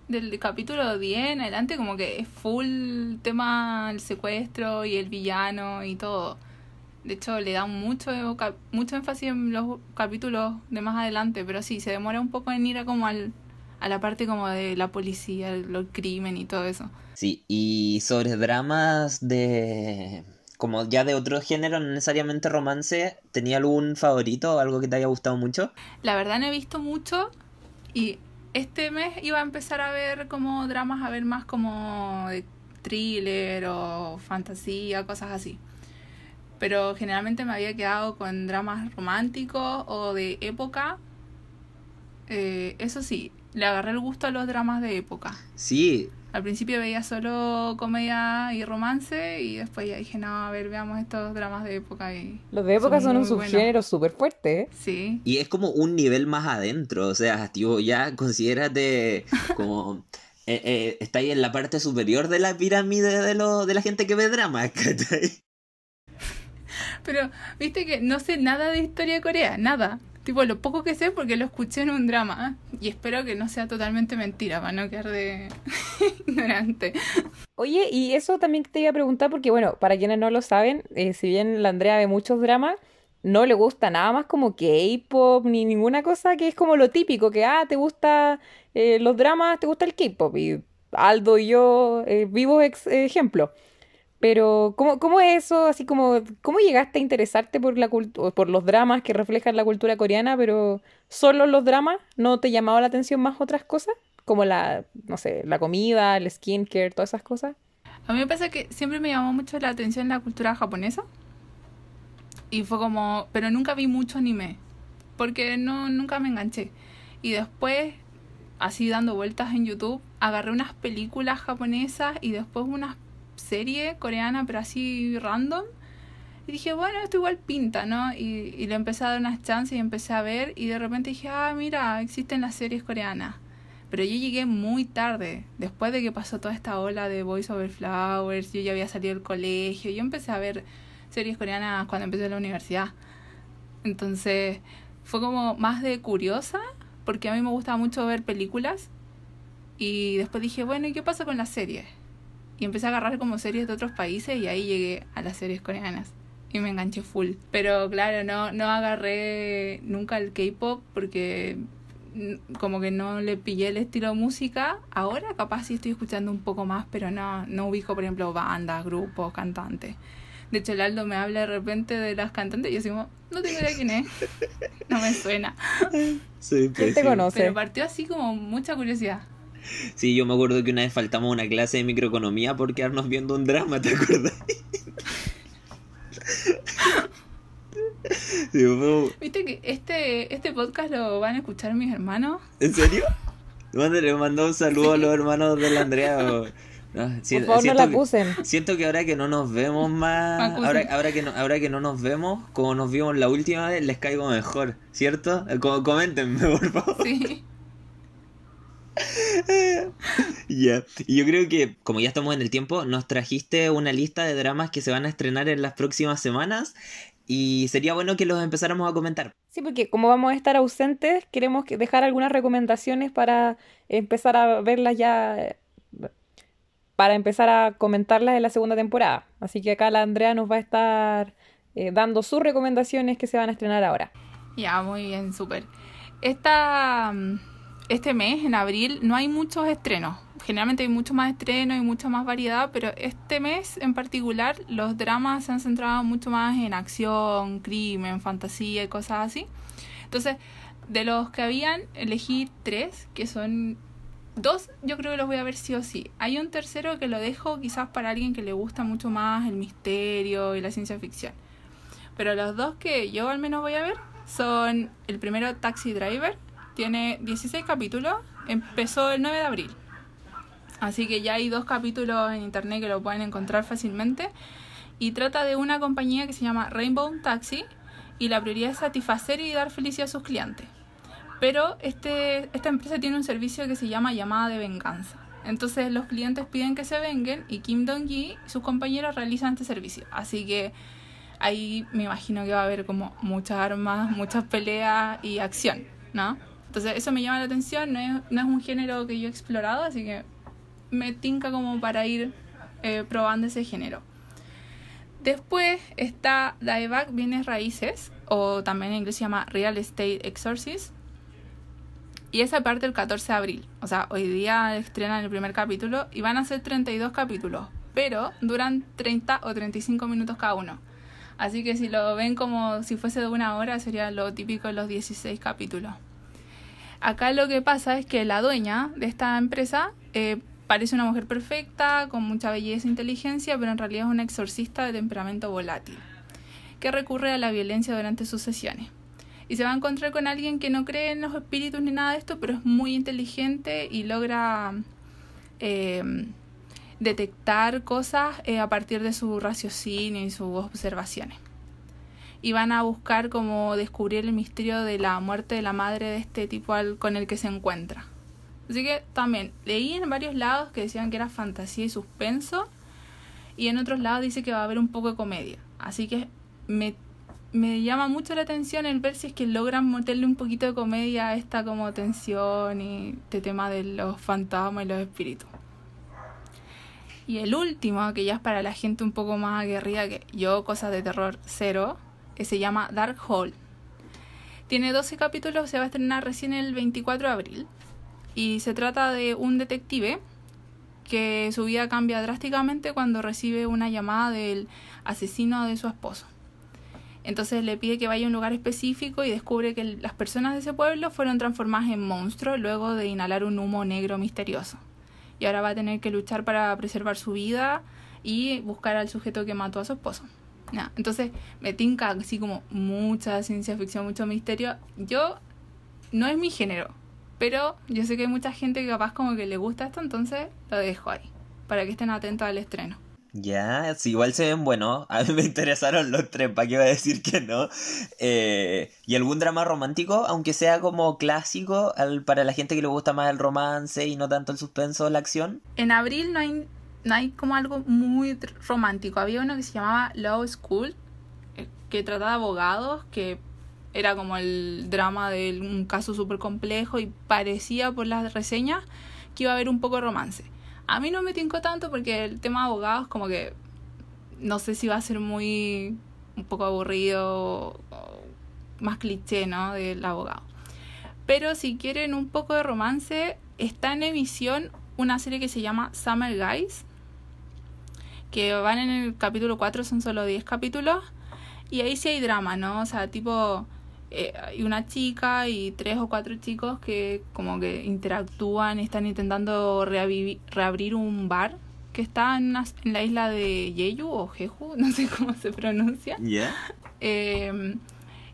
del capítulo 10 en adelante, como que es full tema el secuestro y el villano y todo. De hecho, le dan mucho, mucho énfasis en los capítulos de más adelante, pero sí, se demora un poco en ir a como al, a la parte como de la policía, el, el crimen y todo eso. Sí, y sobre dramas de... como ya de otro género, no necesariamente romance, ¿tenía algún favorito o algo que te haya gustado mucho? La verdad no he visto mucho y este mes iba a empezar a ver como dramas, a ver más como de thriller o fantasía, cosas así. Pero generalmente me había quedado con dramas románticos o de época. Eh, eso sí, le agarré el gusto a los dramas de época. Sí, Al principio veía solo comedia y romance y después ya dije, no, a ver, veamos estos dramas de época y... Los de época son, un subgénero súper fuerte, ¿eh? Sí, y es como un nivel más adentro, o sea, tío, ya considérate como... eh, eh, está ahí en la parte superior de la pirámide de, lo, de la gente que ve dramas, ¿cachai? Pero, viste que no sé nada de historia de Corea, nada. Tipo, lo poco que sé porque lo escuché en un drama. Y espero que no sea totalmente mentira para no quedar de ignorante. Oye, y eso también te iba a preguntar porque, bueno, para quienes no lo saben, eh, si bien la Andrea ve muchos dramas, no le gusta nada más como K-pop ni ninguna cosa que es como lo típico, que, ah, te gusta eh, los dramas, te gusta el K-pop. Y Aldo y yo, eh, vivos ex- ejemplos. Pero, ¿cómo, cómo es eso? Así como, ¿cómo llegaste a interesarte por la por los dramas que reflejan la cultura coreana, pero solo los dramas? ¿No te llamaba la atención más otras cosas? Como la, no sé, la comida, el skincare, todas esas cosas. A mí me pasa que siempre me llamó mucho la atención la cultura japonesa. Y fue como, pero nunca vi mucho anime. Porque no, nunca me enganché. Y después, así dando vueltas en YouTube, agarré unas películas japonesas y después una serie coreana, pero así random. Y dije, bueno, esto igual pinta, ¿no? Y, y le empecé a dar unas chances y empecé a ver. Y de repente dije, ah, mira, existen las series coreanas. Pero yo llegué muy tarde, después de que pasó toda esta ola de Boys Over Flowers, yo ya había salido del colegio, yo empecé a ver series coreanas cuando empecé la universidad. Entonces fue como más de curiosa, porque a mí me gustaba mucho ver películas. Y después dije, bueno, ¿y qué pasa con las series? Y empecé a agarrar como series de otros países y ahí llegué a las series coreanas. Y me enganché full. Pero claro, no, no agarré nunca el K-pop porque como que no le pillé el estilo de música. Ahora capaz sí estoy escuchando un poco más, pero no, no ubico, por ejemplo, bandas, grupos, cantantes. De hecho, el Aldo me habla de repente de las cantantes y yo digo, no tengo idea quién es. No me suena. Soy ¿Quién te conoce? Pero partió así como mucha curiosidad. Sí, yo me acuerdo que una vez faltamos a una clase de microeconomía por quedarnos viendo un drama, ¿te acuerdas? Viste que este, este podcast lo van a escuchar mis hermanos. ¿En serio? Mándale, mandó un saludo a los hermanos de la Andrea. o- no, si- Por favor, no la que- acusen. Siento que ahora que no nos vemos más, ahora, ahora, que no, ahora que no nos vemos, como nos vimos la última vez, les caigo mejor, ¿cierto? Eh, co- coméntenme, por favor. Sí. Ya. Y yo creo que, como ya estamos en el tiempo, nos trajiste una lista de dramas que se van a estrenar en las próximas semanas. Y sería bueno que los empezáramos a comentar. Sí, porque como vamos a estar ausentes, queremos que- dejar algunas recomendaciones para empezar a verlas ya, para empezar a comentarlas en la segunda temporada. Así que acá la Andrea nos va a estar eh, dando sus recomendaciones que se van a estrenar ahora. Ya, muy bien, súper. Esta, mm, este mes, en abril, no hay muchos estrenos. Generalmente hay mucho más estrenos y mucha más variedad, pero este mes en particular los dramas se han centrado mucho más en acción, crimen, fantasía y cosas así. Entonces, de los que habían, elegí tres, que son dos, yo creo que los voy a ver sí o sí. Hay un tercero que lo dejo quizás para alguien que le gusta mucho más el misterio y la ciencia ficción. Pero los dos que yo al menos voy a ver son el primero Taxi Driver, tiene 16 capítulos, empezó el 9 de abril. Así que ya hay dos capítulos en internet que lo pueden encontrar fácilmente. Y trata de una compañía que se llama Rainbow Taxi y la prioridad es satisfacer y dar felicidad a sus clientes. Pero este, esta empresa tiene un servicio que se llama llamada de venganza. Entonces los clientes piden que se venguen y Kim Dong-gi y sus compañeros realizan este servicio. Así que ahí me imagino que va a haber como muchas armas, muchas peleas y acción, ¿no? Entonces eso me llama la atención, no es, no es un género que yo he explorado, así que me tinca como para ir eh, probando ese género. Después está Dieback Bienes Raíces, o también en inglés se llama Real Estate Exorcist. Y esa parte el 14 de abril. O sea, hoy día estrenan el primer capítulo y van a ser 32 capítulos, pero duran 30 o 35 minutos cada uno. Así que si lo ven como si fuese de una hora, sería lo típico de los 16 capítulos. Acá lo que pasa es que la dueña de esta empresa eh, parece una mujer perfecta, con mucha belleza e inteligencia, pero en realidad es una exorcista de temperamento volátil, que recurre a la violencia durante sus sesiones. Y se va a encontrar con alguien que no cree en los espíritus ni nada de esto, pero es muy inteligente y logra eh, detectar cosas eh, a partir de su raciocinio y sus observaciones. Y van a buscar como descubrir el misterio de la muerte de la madre de este tipo con el que se encuentra. Así que también leí en varios lados que decían que era fantasía y suspenso. Y en otros lados dice que va a haber un poco de comedia. Así que me, me llama mucho la atención el ver si es que logran meterle un poquito de comedia a esta como tensión y este tema de los fantasmas y los espíritus. Y el último, que ya es para la gente un poco más aguerrida que yo, cosas de terror cero, que se llama Dark Hole. Tiene 12 capítulos, se va a estrenar recién el 24 de abril. Y se trata de un detective que su vida cambia drásticamente cuando recibe una llamada del asesino de su esposo. Entonces le pide que vaya a un lugar específico y descubre que las personas de ese pueblo fueron transformadas en monstruos luego de inhalar un humo negro misterioso. Y ahora va a tener que luchar para preservar su vida y buscar al sujeto que mató a su esposo. Ya, entonces me tinca así como mucha ciencia ficción, mucho misterio. Yo no es mi género, pero yo sé que hay mucha gente que capaz como que le gusta esto, entonces lo dejo ahí, para que estén atentos al estreno. Ya, sí, igual se ven buenos. A mí me interesaron los tres, ¿para qué iba a decir que no? Eh, ¿Y algún drama romántico, aunque sea como clásico, al, para la gente que le gusta más el romance y no tanto el suspenso, la acción? En abril no hay, hay como algo muy romántico. Había uno que se llamaba Law School, eh, que trataba de abogados, que era como el drama de un caso súper complejo y parecía por las reseñas que iba a haber un poco de romance. A mí no me tincó tanto porque el tema de abogados como que no sé si va a ser muy un poco aburrido o más cliché, ¿no? Del abogado. Pero si quieren un poco de romance, está en emisión una serie que se llama Summer Guys, que van en el capítulo 4, son solo 10 capítulos, y ahí sí hay drama, ¿no? O sea, tipo, eh, hay una chica y tres o cuatro chicos que como que interactúan y están intentando reabrir un bar que está en, una- en la isla de Jeju o Jeju, no sé cómo se pronuncia. ¿Ya? Eh,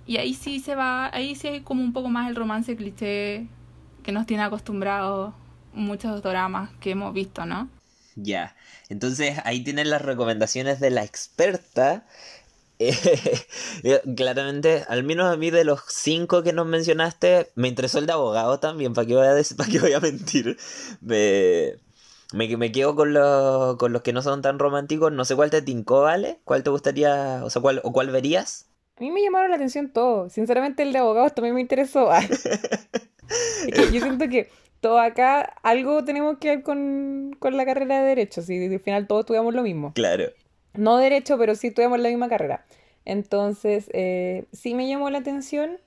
y ahí sí se va, ahí sí hay como un poco más el romance cliché que nos tiene acostumbrados muchos dramas que hemos visto, ¿no? Ya. Entonces ahí tienen las recomendaciones de la experta. Eh, claramente, al menos a mí de los cinco que nos mencionaste, me interesó el de abogado también, ¿para qué voy a, para qué voy a mentir? Me, me, me quedo con los, con los que no son tan románticos. No sé cuál te tincó, ¿vale? ¿Cuál te gustaría, o sea, cuál, o cuál verías? A mí me llamaron la atención todo. Sinceramente, el de abogados también me interesó. Es que yo siento que todo acá, algo tenemos que ver con, con la carrera de Derecho. Si al final todos estudiamos lo mismo. Claro. No Derecho, pero sí estudiamos la misma carrera. Entonces, eh, sí me llamó la atención.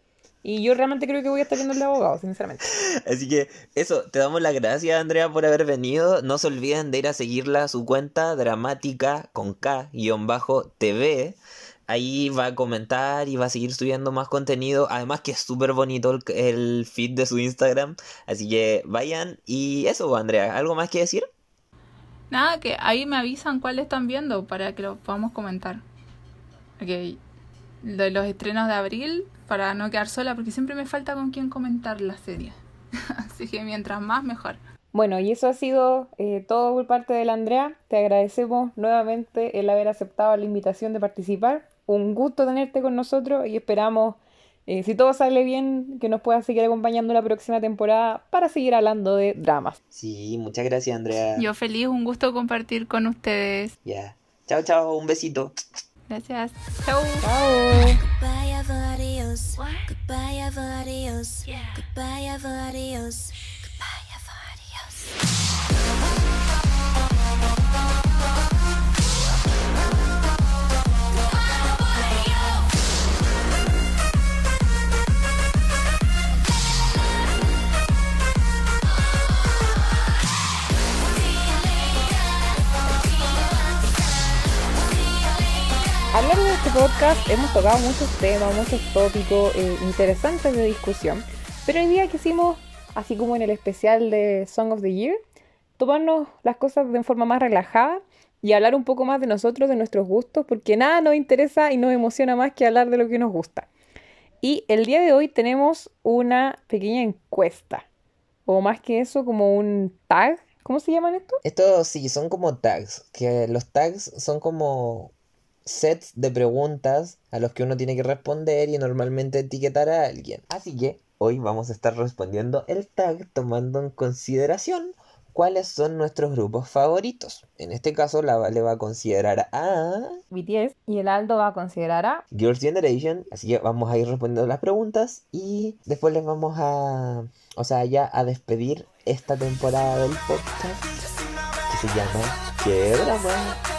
Y yo realmente creo que voy a estar viendo el de abogados, sinceramente. Así que eso, te damos las gracias Andrea por haber venido. No se olviden de ir a seguirla a su cuenta dramática con K guion bajo TV. Ahí va a comentar y va a seguir subiendo más contenido. Además que es súper bonito el, el feed de su Instagram. Así que vayan. Y eso, Andrea, ¿algo más que decir? Nada, que ahí me avisan cuál están viendo para que lo podamos comentar. Ok, de los estrenos de abril, para no quedar sola, porque siempre me falta con quién comentar la serie. Así que mientras más, mejor. Bueno, y eso ha sido eh, todo por parte de la Andrea. Te agradecemos nuevamente el haber aceptado la invitación de participar. Un gusto tenerte con nosotros y esperamos, eh, si todo sale bien, que nos puedas seguir acompañando la próxima temporada para seguir hablando de dramas. Sí, muchas gracias, Andrea. Yo feliz, un gusto compartir con ustedes. Ya. Chao, chao, un besito. Gracias. Chau. Chao. A lo largo de este podcast hemos tocado muchos temas, muchos tópicos eh, interesantes de discusión, pero hoy día quisimos, así como en el especial de Song of the Year, tomarnos las cosas de forma más relajada y hablar un poco más de nosotros, de nuestros gustos, porque nada nos interesa y nos emociona más que hablar de lo que nos gusta. Y el día de hoy tenemos una pequeña encuesta, o más que eso, como un tag. ¿Cómo se llaman esto? Estos sí, son como tags, que los tags son como sets de preguntas a los que uno tiene que responder y normalmente etiquetar a alguien. Así que hoy vamos a estar respondiendo el tag tomando en consideración cuáles son nuestros grupos favoritos. En este caso la Vale va a considerar a BTS y el Aldo va a considerar a Girls' Generation, así que vamos a ir respondiendo las preguntas y después les vamos a, o sea, ya a despedir esta temporada del podcast que se llama ¡Qué drama!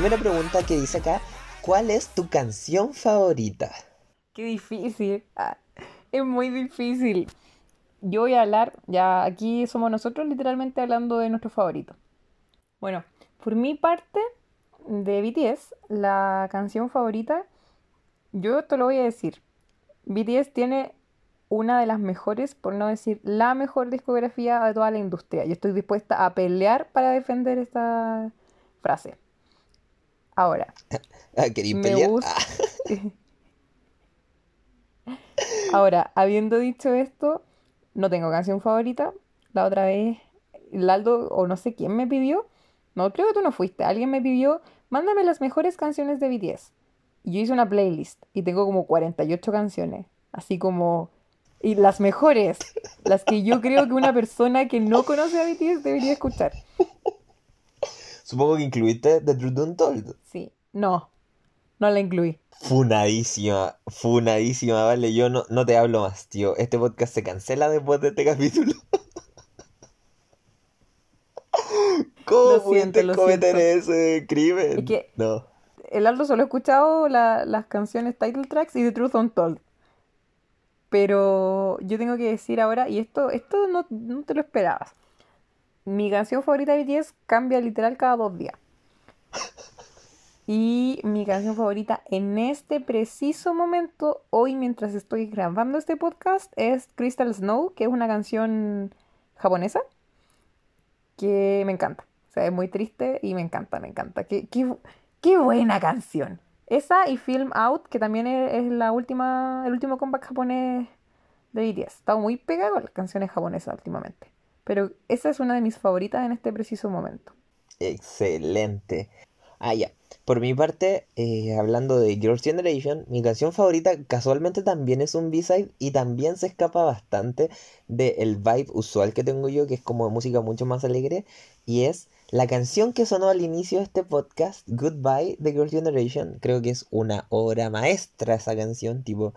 Primera pregunta que dice acá, ¿cuál es tu canción favorita? Qué difícil. Ah, es muy difícil. Yo voy a hablar, ya aquí somos nosotros literalmente hablando de nuestro favorito. Bueno, por mi parte de BTS, la canción favorita, yo te lo voy a decir. BTS tiene una de las mejores, por no decir la mejor discografía de toda la industria. Yo estoy dispuesta a pelear para defender esta frase. Ahora, Ah, ¿Queréis me pelear? gusta. Ah, Ahora, habiendo dicho esto, no tengo canción favorita. La otra vez, Laldo, o no sé quién me pidió, no creo que tú no fuiste, alguien me pidió, mándame las mejores canciones de BTS. Y yo hice una playlist y tengo como 48 canciones, así como... Y las mejores, las que yo creo que una persona que no conoce a BTS debería escuchar. Supongo que incluiste The Truth Untold. Sí, no, no la incluí. Funadísima, funadísima, vale. Yo no, no te hablo más, tío. Este podcast se cancela después de este capítulo. ¿Cómo Lo siento, lo cometer siento. ese crimen? Es que- No. El Aldo solo ha escuchado la- las canciones title tracks y The Truth Untold. Pero yo tengo que decir ahora, y esto, esto no, no te lo esperabas. Mi canción favorita de BTS cambia literal cada dos días. Y mi canción favorita en este preciso momento, hoy mientras estoy grabando este podcast, es Crystal Snow, que es una canción japonesa que me encanta. O sea, es muy triste y me encanta, me encanta. Qué, qué, qué buena canción. Esa y Film Out, que también es, la última, el último comeback japonés de BTS. Estado muy pegado a las canciones japonesas últimamente. Pero esa es una de mis favoritas en este preciso momento. Excelente. Ah, ya. Por mi parte, eh, hablando de Girls' Generation, mi canción favorita casualmente también es un B-side y también se escapa bastante del vibe usual que tengo yo, que es como música mucho más alegre, y es la canción que sonó al inicio de este podcast, Goodbye de Girls' Generation. Creo que es una obra maestra esa canción, tipo,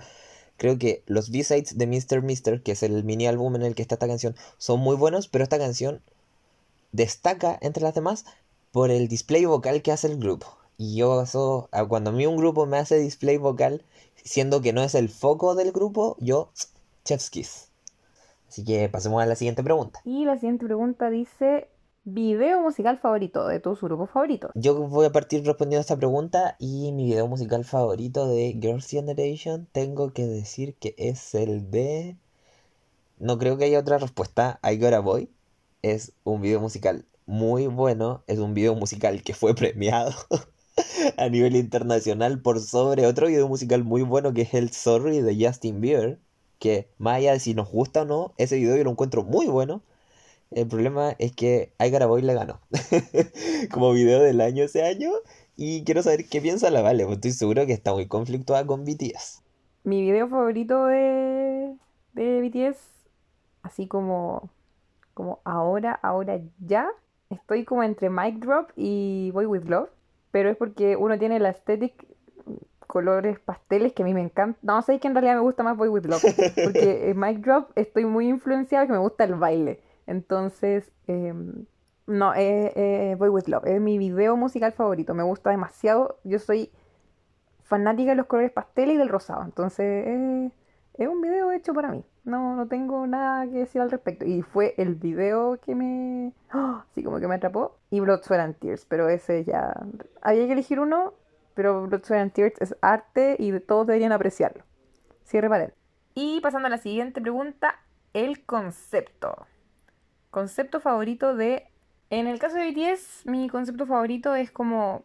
creo que los B-sides de Mr. Mister, que es el mini álbum en el que está esta canción, son muy buenos, pero esta canción destaca entre las demás por el display vocal que hace el grupo. Y yo cuando a mí un grupo me hace display vocal, siendo que no es el foco del grupo, yo, chef's kiss. Así que pasemos a la siguiente pregunta. Y la siguiente pregunta dice, video musical favorito de tu grupo favorito. Yo voy a partir respondiendo a esta pregunta y mi video musical favorito de Girls' Generation tengo que decir que es el de... No creo que haya otra respuesta. I Got a Boy. Es un video musical muy bueno. Es un video musical que fue premiado. a nivel internacional por sobre otro video musical muy bueno que es el Sorry de Justin Bieber. Que más allá de si nos gusta o no, ese video yo lo encuentro muy bueno. El problema es que I Gotta Boy le ganó como video del año ese año. Y quiero saber qué piensa la Vale, porque estoy seguro que está muy conflictuada con BTS. Mi video favorito de, de BTS, así como, como ahora, ahora ya, estoy como entre Mic Drop y Boy With Love, pero es porque uno tiene la aesthetic colores pasteles que a mí me encanta. No, sé que en realidad me gusta más Boy With Love, porque en Mic Drop estoy muy influenciada que me gusta el baile. Entonces, em, no, eh, eh, Boy With Love es mi video musical favorito, me gusta demasiado. Yo soy fanática de los colores pasteles y del rosado, entonces eh, es un video hecho para mí. No, no tengo nada que decir al respecto. Y fue el video que me. ¡Ah! Sí, como que me atrapó. Y Blood, Sweat and Tears. Pero ese ya. Había que elegir uno. Pero Blood, Sweat and Tears es arte y todos deberían apreciarlo. Cierre pared. Y pasando a la siguiente pregunta: el concepto. Concepto favorito de. En el caso de BTS, mi concepto favorito es como.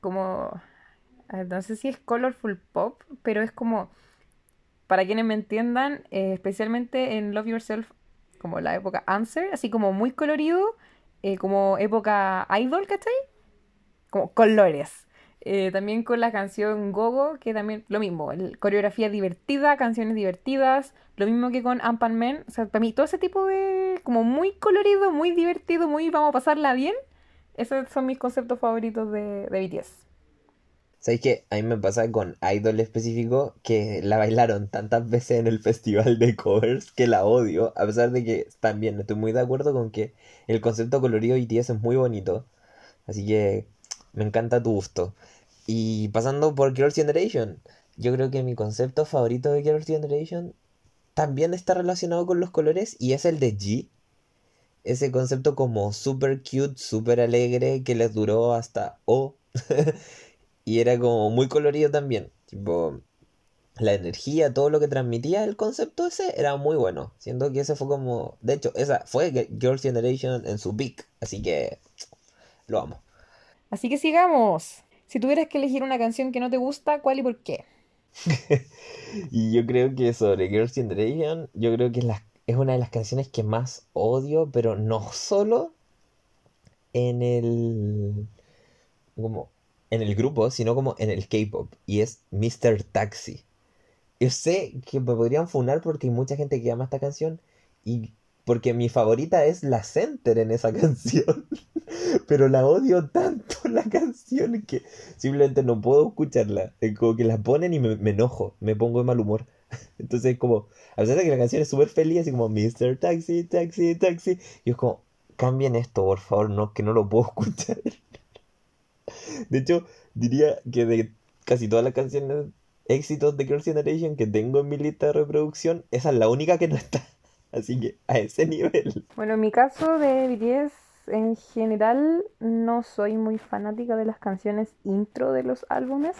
Como. No sé si es colorful pop, pero es como para quienes me entiendan, eh, especialmente en Love Yourself, como la época Answer, así como muy colorido, eh, como época idol, ¿cachai? Como colores. Eh, también con la canción Gogo, que también lo mismo, el- coreografía divertida, canciones divertidas, lo mismo que con Amp and Men, o sea, para mí todo ese tipo de, como muy colorido, muy divertido, muy vamos a pasarla bien, esos son mis conceptos favoritos de, de BTS. ¿Sabes qué? A mí me pasa con Idol específico que la bailaron tantas veces en el festival de covers que la odio, a pesar de que también estoy muy de acuerdo con que el concepto colorido BTS es muy bonito. Así que me encanta tu gusto. Y pasando por Girls' Generation, yo creo que mi concepto favorito de Girls' Generation también está relacionado con los colores y es el de G. Ese concepto como super cute, super alegre que les duró hasta O. Y era como muy colorido también. Tipo, la energía, todo lo que transmitía el concepto ese era muy bueno. Siento que ese fue como. De hecho, esa fue Girls' Generation en su peak. Así que. Lo amo. Así que sigamos. Si tuvieras que elegir una canción que no te gusta, ¿cuál y por qué? Y yo creo que sobre Girls' Generation, yo creo que es, una de las canciones que más odio, pero no solo en el. como en el grupo, sino como en el K-pop. Y es Mr. Taxi. Yo sé que me podrían funar porque hay mucha gente que ama esta canción. Y porque mi favorita es la Center en esa canción. Pero la odio tanto la canción que simplemente no puedo escucharla. Es como que la ponen y me, enojo, me pongo de mal humor. Entonces, como, a pesar de que la canción es súper feliz, así como Mr. Taxi, Taxi, Taxi. Y es como, cambien esto, por favor, no, que no lo puedo escuchar. De hecho, diría que de casi todas las canciones éxitos de Girls' Generation que tengo en mi lista de reproducción, esa es la única que no está. Así que a ese nivel. Bueno, en mi caso de BTS, en general, no soy muy fanática de las canciones intro de los álbumes,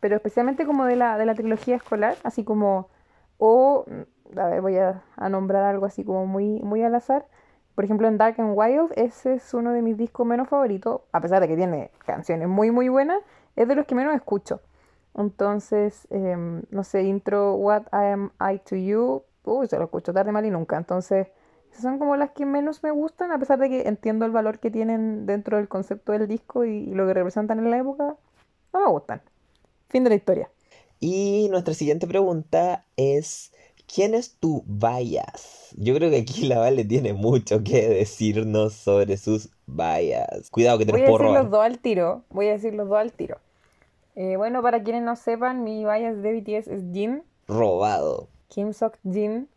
pero especialmente como de la, de la trilogía escolar, así como, o, a ver, voy a, nombrar algo así como muy, muy al azar. Por ejemplo, en Dark and Wild, ese es uno de mis discos menos favoritos, a pesar de que tiene canciones muy, muy buenas, es de los que menos escucho. Entonces, em, no sé, intro What I Am I to You, uy, se lo escucho tarde, mal y nunca. Entonces, esas son como las que menos me gustan, a pesar de que entiendo el valor que tienen dentro del concepto del disco y, y lo que representan en la época, no me gustan. Fin de la historia. Y nuestra siguiente pregunta es, ¿quién es tu bias? Yo creo que aquí la Vale tiene mucho que decirnos sobre sus bias. Cuidado que te Voy los a decir robar. los dos al tiro. Voy a decir los dos al tiro. Eh, bueno, para quienes no sepan, mi bias de BTS es Jin, Robado. Kim Sok Jin.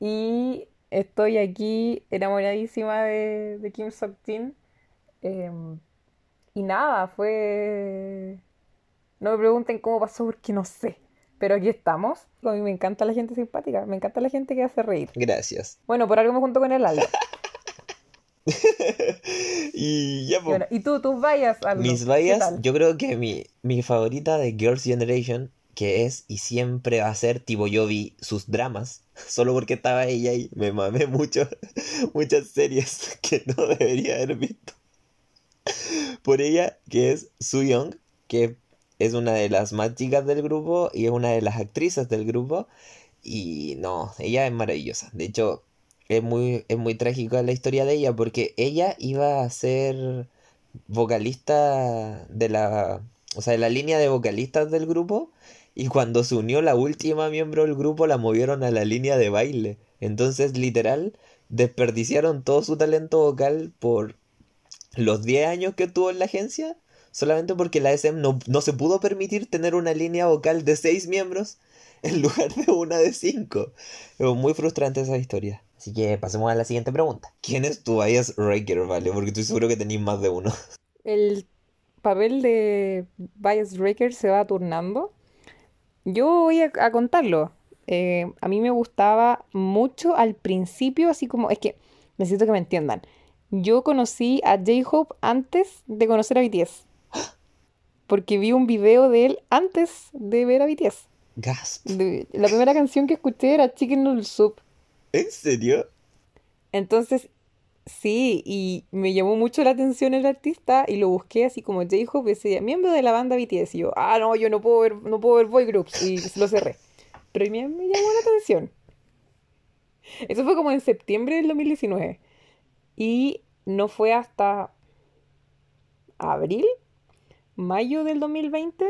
Y estoy aquí enamoradísima de, de Kim Sok Jin. Em, y nada, fue... No me pregunten cómo pasó porque no sé. Pero aquí estamos. A mí me encanta la gente simpática. Me encanta la gente que hace reír. Gracias. Bueno, por algo me junto con el Aldo. y ya, Y, pues. bueno, ¿y tú, tus Aldo? Mis ¿Qué bias, tal? yo creo que mi, mi favorita de Girls' Generation, que es y siempre va a ser, tipo, yo vi sus dramas, solo porque estaba ella y me mamé mucho, muchas series que no debería haber visto. por ella, que es Young, que es una de las más chicas del grupo y es una de las actrices del grupo. Y no, ella es maravillosa. De hecho, es muy, es muy trágica la historia de ella porque ella iba a ser vocalista de la, o sea, de la línea de vocalistas del grupo y cuando se unió la última miembro del grupo la movieron a la línea de baile. Entonces, literal, desperdiciaron todo su talento vocal por los 10 años que tuvo en la agencia, solamente porque la SM no, no se pudo permitir tener una línea vocal de 6 miembros en lugar de una de 5. Es muy frustrante esa historia. Así que pasemos a la siguiente pregunta. ¿Quién es tu bias Raker, vale? Porque estoy seguro que tenéis más de uno. El papel de Bias Breaker se va turnando. Yo voy a, a contarlo. Eh, a mí me gustaba mucho al principio, así como, es que necesito que me entiendan. Yo conocí a J-Hope antes de conocer a BTS. Porque vi un video de él antes de ver a BTS. Gasp. De- la primera canción que escuché era Chicken Noodle Soup. ¿En serio? Entonces, sí, y me llamó mucho la atención el artista y lo busqué así como J-Hope, decía, miembro de la banda BTS. Y yo, ah, no, yo no puedo ver, no puedo ver boy groups. Y lo cerré. Pero me, me llamó la atención. Eso fue como en septiembre del 2019. Y no fue hasta abril, mayo del 2020,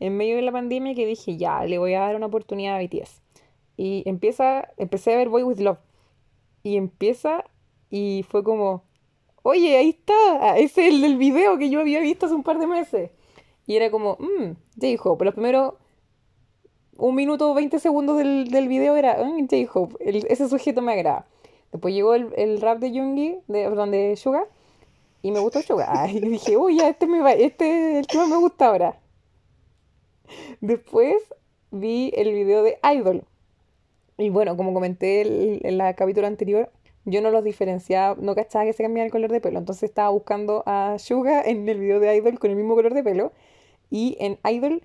en medio de la pandemia, que dije, ya, le voy a dar una oportunidad a BTS. Y empieza, empecé a ver Boy With Love. Y empieza y fue como, oye, ahí está, ese es el del video que yo había visto hace un par de meses. Y era como, mmm, J-Hope. Los primeros un minuto 20 segundos del, del video era "Mm, J-Hope, ese sujeto me agrada. Después llegó el, el rap de Yoongi, de, perdón, de Suga, y me gustó Suga. Ah, y dije, uy, ya, este, me va, este es el más me gusta ahora. Después vi el video de Idol. Y bueno, como comenté en la capítulo anterior, yo no los diferenciaba, no cachaba que se cambiaba el color de pelo. Entonces estaba buscando a Suga en el video de Idol con el mismo color de pelo. Y en Idol,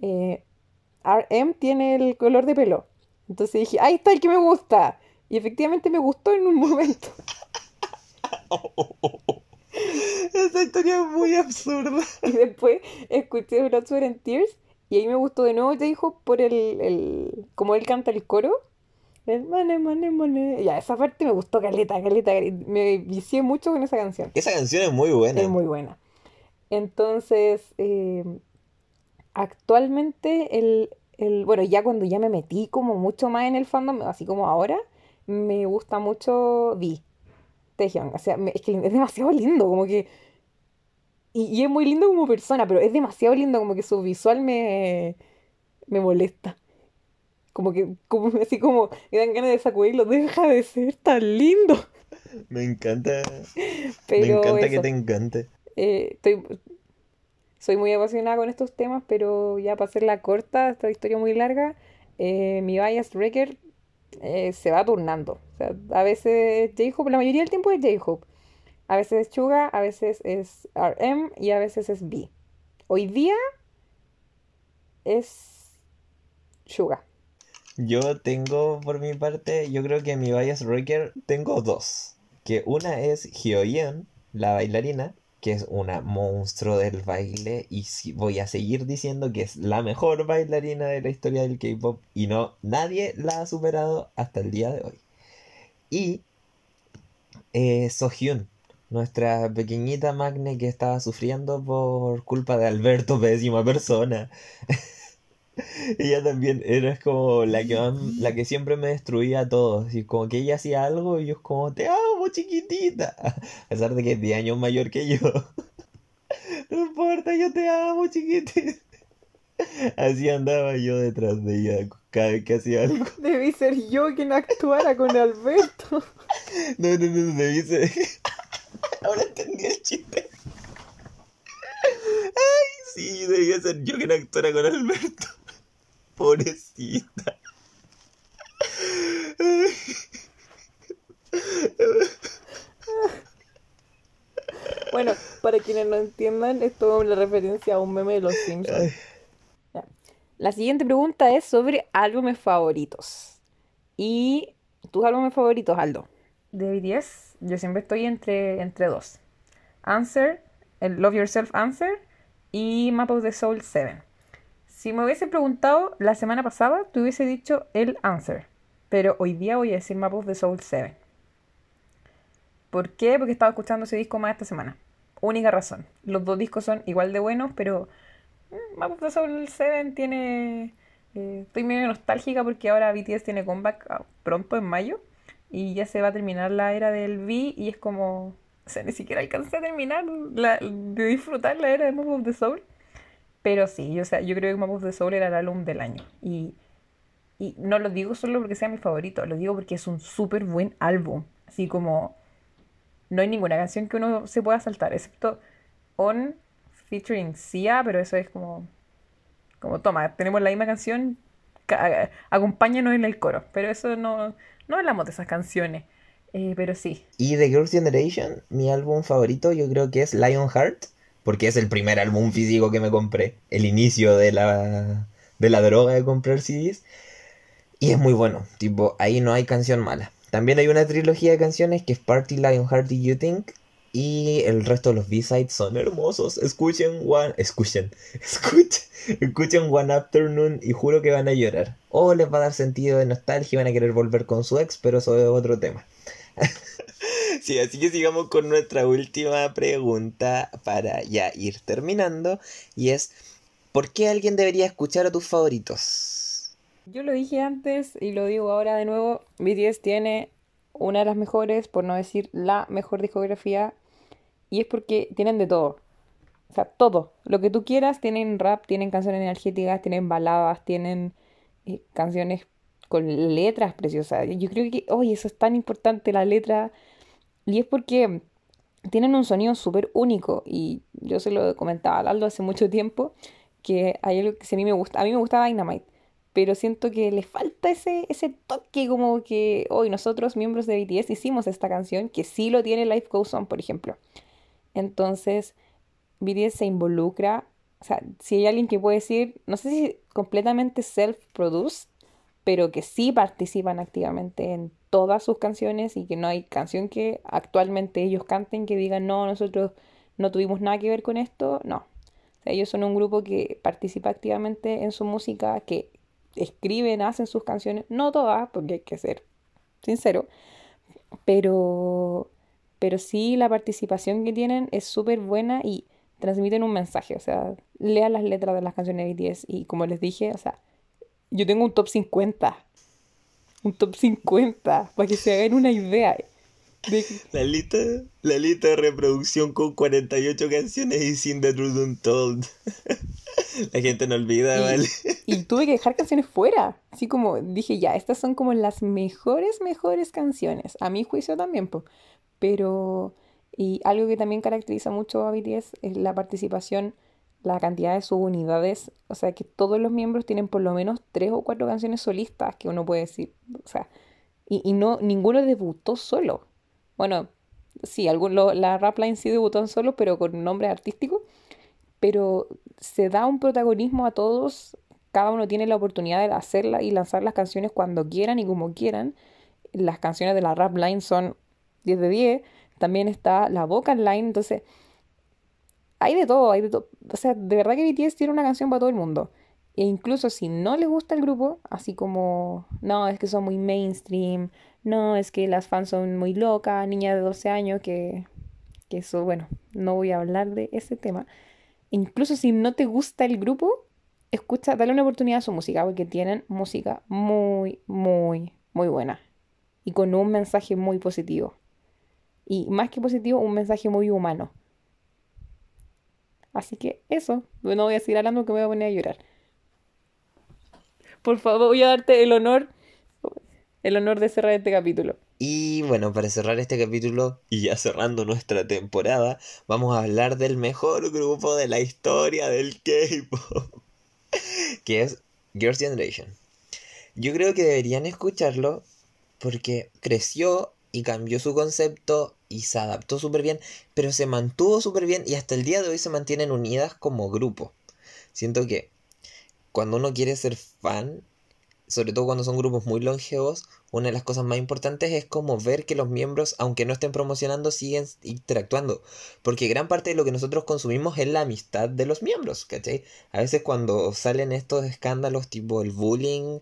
eh, RM tiene el color de pelo. Entonces dije, ahí está el que me gusta. Y efectivamente me gustó en un momento. Esa historia es muy absurda. Y después escuché Blood, Sweat and Tears. Y ahí me gustó de nuevo J-Hope por el, el... Como él canta el coro. El mane, mane, mane. Ya, esa parte me gustó caleta, caleta. caleta. Me vicié mucho con esa canción. Esa canción es muy buena. Es muy buena. Entonces, eh, actualmente, el, el, bueno, ya cuando ya me metí como mucho más en el fandom, así como ahora, me gusta mucho Vi, Taehyung. O sea, me- es que es demasiado lindo, como que... Y, y es muy lindo como persona, pero es demasiado lindo, como que su visual me, me molesta. Como que, como, así como, me dan ganas de sacudirlo, deja de ser tan lindo. Me encanta. Pero me encanta que te encante. Eh, estoy, soy muy apasionada con estos temas, pero ya para hacerla corta, esta historia muy larga, eh, mi bias breaker eh, se va turnando. O sea, a veces J-Hope, la mayoría del tiempo es J-Hope. A veces es Suga, a veces es RM y a veces es B. Hoy día es Suga. Yo tengo, por mi parte, yo creo que mi bias breaker tengo dos. Que una es Hyoyeon, la bailarina, que es una monstruo del baile y si- voy a seguir diciendo que es la mejor bailarina de la historia del K-pop y no nadie la ha superado hasta el día de hoy. Y eh, Sohyun, nuestra pequeñita Magne que estaba sufriendo por culpa de Alberto, pésima persona. Ella también era como la que más- la que siempre me destruía a todos. Y como que ella hacía algo y yo es como, te amo, chiquitita. A pesar de que es 10 años mayor que yo. No importa, yo te amo, chiquitita. Así andaba yo detrás de ella cada vez que hacía algo. Debí ser yo quien actuara con Alberto. No, no, no, debí ser... Ahora entendí el chiste. Ay, sí, debía ser yo quien actuara con Alberto. Pobrecita. Bueno, para quienes no entiendan, esto es una referencia a un meme de los Simpsons. La siguiente pregunta es sobre álbumes favoritos. ¿Y tus álbumes favoritos, Aldo? De BTS, yo siempre estoy entre, entre dos. Answer el Love Yourself Answer y Map of the Soul 7. Si me hubiese preguntado la semana pasada, te hubiese dicho el Answer. Pero hoy día voy a decir Map of the Soul 7. ¿Por qué? Porque estaba escuchando ese disco más esta semana. Única razón. Los dos discos son igual de buenos, pero mm, Map of the Soul 7 tiene... eh, estoy medio nostálgica porque ahora BTS tiene comeback ah, pronto en mayo y ya se va a terminar la era del V y es como... O sea, ni siquiera alcancé a terminar la- de disfrutar la era de Map of the Soul. Pero sí, o sea, yo creo que Map of the Soul era el álbum del año. Y, y no lo digo solo porque sea mi favorito, lo digo porque es un súper buen álbum. Así como no hay ninguna canción que uno se pueda saltar, excepto On featuring Sia, pero eso es como, como toma, tenemos la misma canción, ca- acompáñanos en el coro. Pero eso no, no hablamos de esas canciones. Eh, pero sí, Y de Girls' Generation, mi álbum favorito yo creo que es Lionheart, porque es el primer álbum físico que me compré, el inicio de la, de la droga de comprar CDs. Y es muy bueno, tipo, ahí no hay canción mala. También hay una trilogía de canciones que es Party, Lionheart y You Think. Y el resto de los B-sides son hermosos. Escuchen One... Escuchen. Escuchen. Escuchen One Afternoon y juro que van a llorar. O les va a dar sentido de nostalgia y van a querer volver con su ex, pero eso es otro tema. Sí, así que sigamos con nuestra última pregunta para ya ir terminando. Y es, ¿por qué alguien debería escuchar a tus favoritos? yo lo dije antes y lo digo ahora de nuevo, BTS tiene una de las mejores, por no decir la mejor discografía, y es porque tienen de todo. O sea, todo. Lo que tú quieras, tienen rap, tienen canciones energéticas, tienen baladas, tienen eh, canciones con letras preciosas. Yo creo que, oye, eso es tan importante, la letra. Y es porque tienen un sonido súper único. Y yo se lo comentaba a Aldo hace mucho tiempo, que hay algo que a mí me gusta. A mí me gusta Dynamite, pero siento que le falta ese, ese toque como que hoy nosotros, miembros de BTS, hicimos esta canción, que sí lo tiene Life Goes On, por ejemplo. Entonces, BTS se involucra. O sea, si hay alguien que puede decir, no sé si completamente self-produced, pero que sí participan activamente en todas sus canciones y que no hay canción que actualmente ellos canten que digan, no, nosotros no tuvimos nada que ver con esto. No. Ellos son un grupo que participa activamente en su música, que escriben, hacen sus canciones, no todas, porque hay que ser sincero, pero, pero sí la participación que tienen es súper buena y transmiten un mensaje, o sea, lean las letras de las canciones de BTS y como les dije, o sea, yo tengo un top 50, un top 50, para que se hagan una idea de La lista, la lista de reproducción con 48 canciones y sin The Truth Untold. La gente no olvida, Y- ¿vale? Y tuve que dejar canciones fuera. Así como dije, ya, estas son como las mejores, mejores canciones. A mi juicio también, po. Pero, y algo que también caracteriza mucho a BTS es la participación, la cantidad de subunidades. O sea, que todos los miembros tienen por lo menos tres o cuatro canciones solistas que uno puede decir. O sea, y, y no, ninguno debutó solo. Bueno, sí, algún, lo- la rap line sí debutó en solo, pero con nombre artístico pero se da un protagonismo a todos, cada uno tiene la oportunidad de hacerla y lanzar las canciones cuando quieran y como quieran. Las canciones de la rap line son 10 de 10, también está la vocal line, entonces hay de todo, hay de todo. O sea, de verdad que BTS tiene una canción para todo el mundo. E incluso si no les gusta el grupo, así como, no, es que son muy mainstream, no, es que las fans son muy locas, niña de 12 años, que, que eso, bueno, no voy a hablar de ese tema incluso si no te gusta el grupo, escucha, dale una oportunidad a su música, porque tienen música muy, muy, muy buena. Y con un mensaje muy positivo. Y más que positivo, un mensaje muy humano. Así que eso, no voy a seguir hablando que me voy a poner a llorar. Por favor, voy a darte el honor, el honor de cerrar este capítulo. Y bueno, para cerrar este capítulo y ya cerrando nuestra temporada, vamos a hablar del mejor grupo de la historia del K-pop, que es Girls' Generation. Yo creo que deberían escucharlo porque creció y cambió su concepto y se adaptó súper bien, pero se mantuvo súper bien y hasta el día de hoy se mantienen unidas como grupo. Siento que cuando uno quiere ser fan sobre todo cuando son grupos muy longevos, una de las cosas más importantes es como ver que los miembros, aunque no estén promocionando, siguen interactuando. Porque gran parte de lo que nosotros consumimos es la amistad de los miembros, ¿cachai? A veces cuando salen estos escándalos tipo el bullying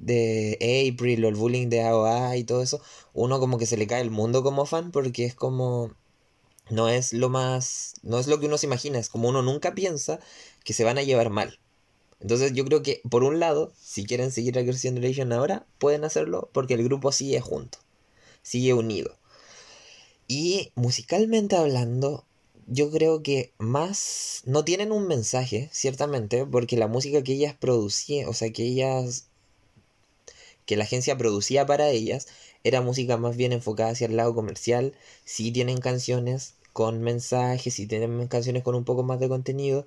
de April o el bullying de AOA y todo eso, uno como que se le cae el mundo como fan porque es como no es lo más no es lo que uno se imagina, es como uno nunca piensa que se van a llevar mal. Entonces yo creo que por un lado, si quieren seguir a Girls' Generation ahora, pueden hacerlo porque el grupo sigue junto, sigue unido. Y musicalmente hablando, yo creo que más no tienen un mensaje, ciertamente, porque la música que ellas producían, o sea, que ellas que la agencia producía para ellas era música más bien enfocada hacia el lado comercial. Sí tienen canciones con mensajes, sí tienen canciones con un poco más de contenido.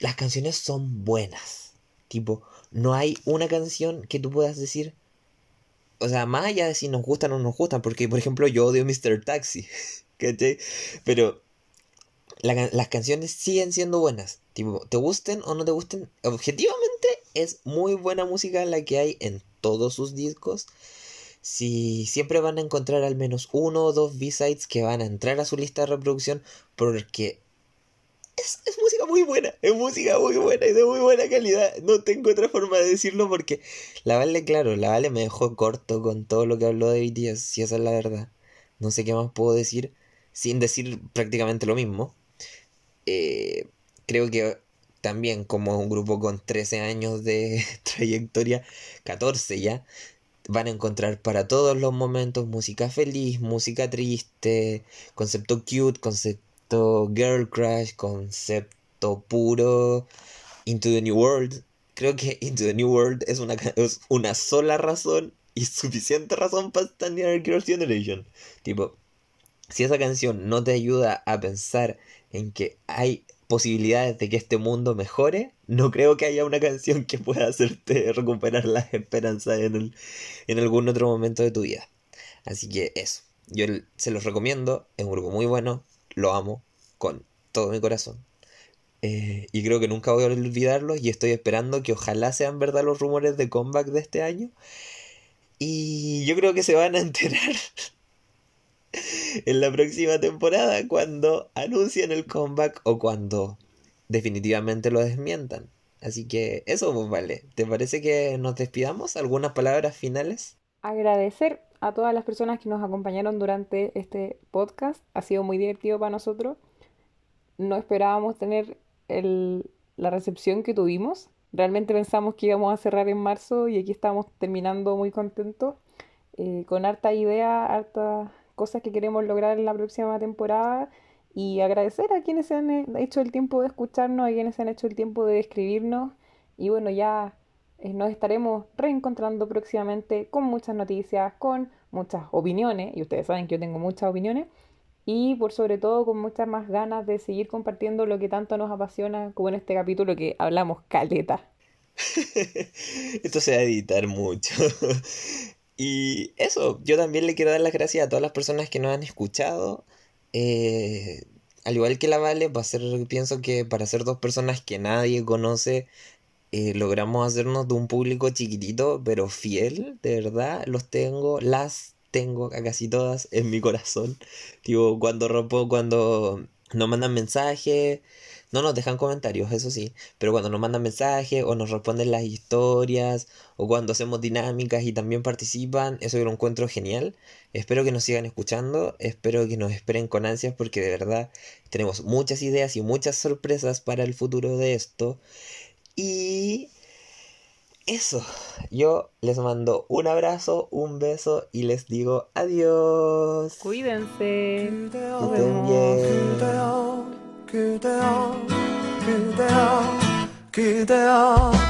Las canciones son buenas. Tipo, no hay una canción que tú puedas decir. O sea, más allá de si nos gustan o no nos gustan, porque por ejemplo yo odio Mr. Taxi. Pero la- las canciones siguen siendo buenas. Tipo, te gusten o no te gusten, objetivamente es muy buena música la que hay en todos sus discos. Si siempre van a encontrar al menos uno o dos B-sides que van a entrar a su lista de reproducción porque es, música muy buena, es música muy buena y de muy buena calidad. No tengo otra forma de decirlo porque la Vale, claro, la Vale me dejó corto con todo lo que habló de BTS, si esa es la verdad. No sé qué más puedo decir sin decir prácticamente lo mismo. Eh, creo que también como un grupo con 13 años de trayectoria, 14 ya, van a encontrar para todos los momentos música feliz, música triste, concepto cute, concepto girl crush, concepto puro, Into the New World. Creo que Into the New World es una, es una sola razón y suficiente razón para en Girls' Generation. Tipo, si esa canción no te ayuda a pensar en que hay posibilidades de que este mundo mejore, no creo que haya una canción que pueda hacerte recuperar las esperanzas en, el- en algún otro momento de tu vida. Así que eso, yo se los recomiendo, es un grupo muy bueno, lo amo con todo mi corazón. Eh, y creo que nunca voy a olvidarlos y estoy esperando que ojalá sean verdad los rumores de comeback de este año. Y yo creo que se van a enterar en la próxima temporada cuando anuncien el comeback o cuando definitivamente lo desmientan. Así que eso pues vale. ¿Te parece que nos despidamos? ¿Algunas palabras finales? Agradecer a todas las personas que nos acompañaron durante este podcast. Ha sido muy divertido para nosotros. No esperábamos tener el- la recepción que tuvimos. Realmente pensamos que íbamos a cerrar en marzo y aquí estamos terminando muy contentos, eh, con harta idea, hartas cosas que queremos lograr en la próxima temporada. Y agradecer a quienes se han eh, hecho el tiempo de escucharnos, a quienes se han hecho el tiempo de escribirnos. Y bueno, ya eh, nos estaremos reencontrando próximamente con muchas noticias, con muchas opiniones, y ustedes saben que yo tengo muchas opiniones, y por sobre todo con muchas más ganas de seguir compartiendo lo que tanto nos apasiona, como en este capítulo que hablamos caleta. Esto se va a editar mucho. Y eso, yo también le quiero dar las gracias a todas las personas que nos han escuchado. Eh, al igual que la Vale, para ser, pienso que para ser dos personas que nadie conoce, eh, logramos hacernos de un público chiquitito, pero fiel, de verdad. Los tengo, las tengo a casi todas en mi corazón. Tipo, cuando rompo, cuando nos mandan mensajes, no nos dejan comentarios, eso sí, pero cuando nos mandan mensajes o nos responden las historias o cuando hacemos dinámicas y también participan, eso yo lo encuentro genial. Espero que nos sigan escuchando, espero que nos esperen con ansias porque de verdad tenemos muchas ideas y muchas sorpresas para el futuro de esto. Y eso, yo les mando un abrazo, un beso y les digo adiós. Cuídense. Que estén bien. 그대여 그대여 그대여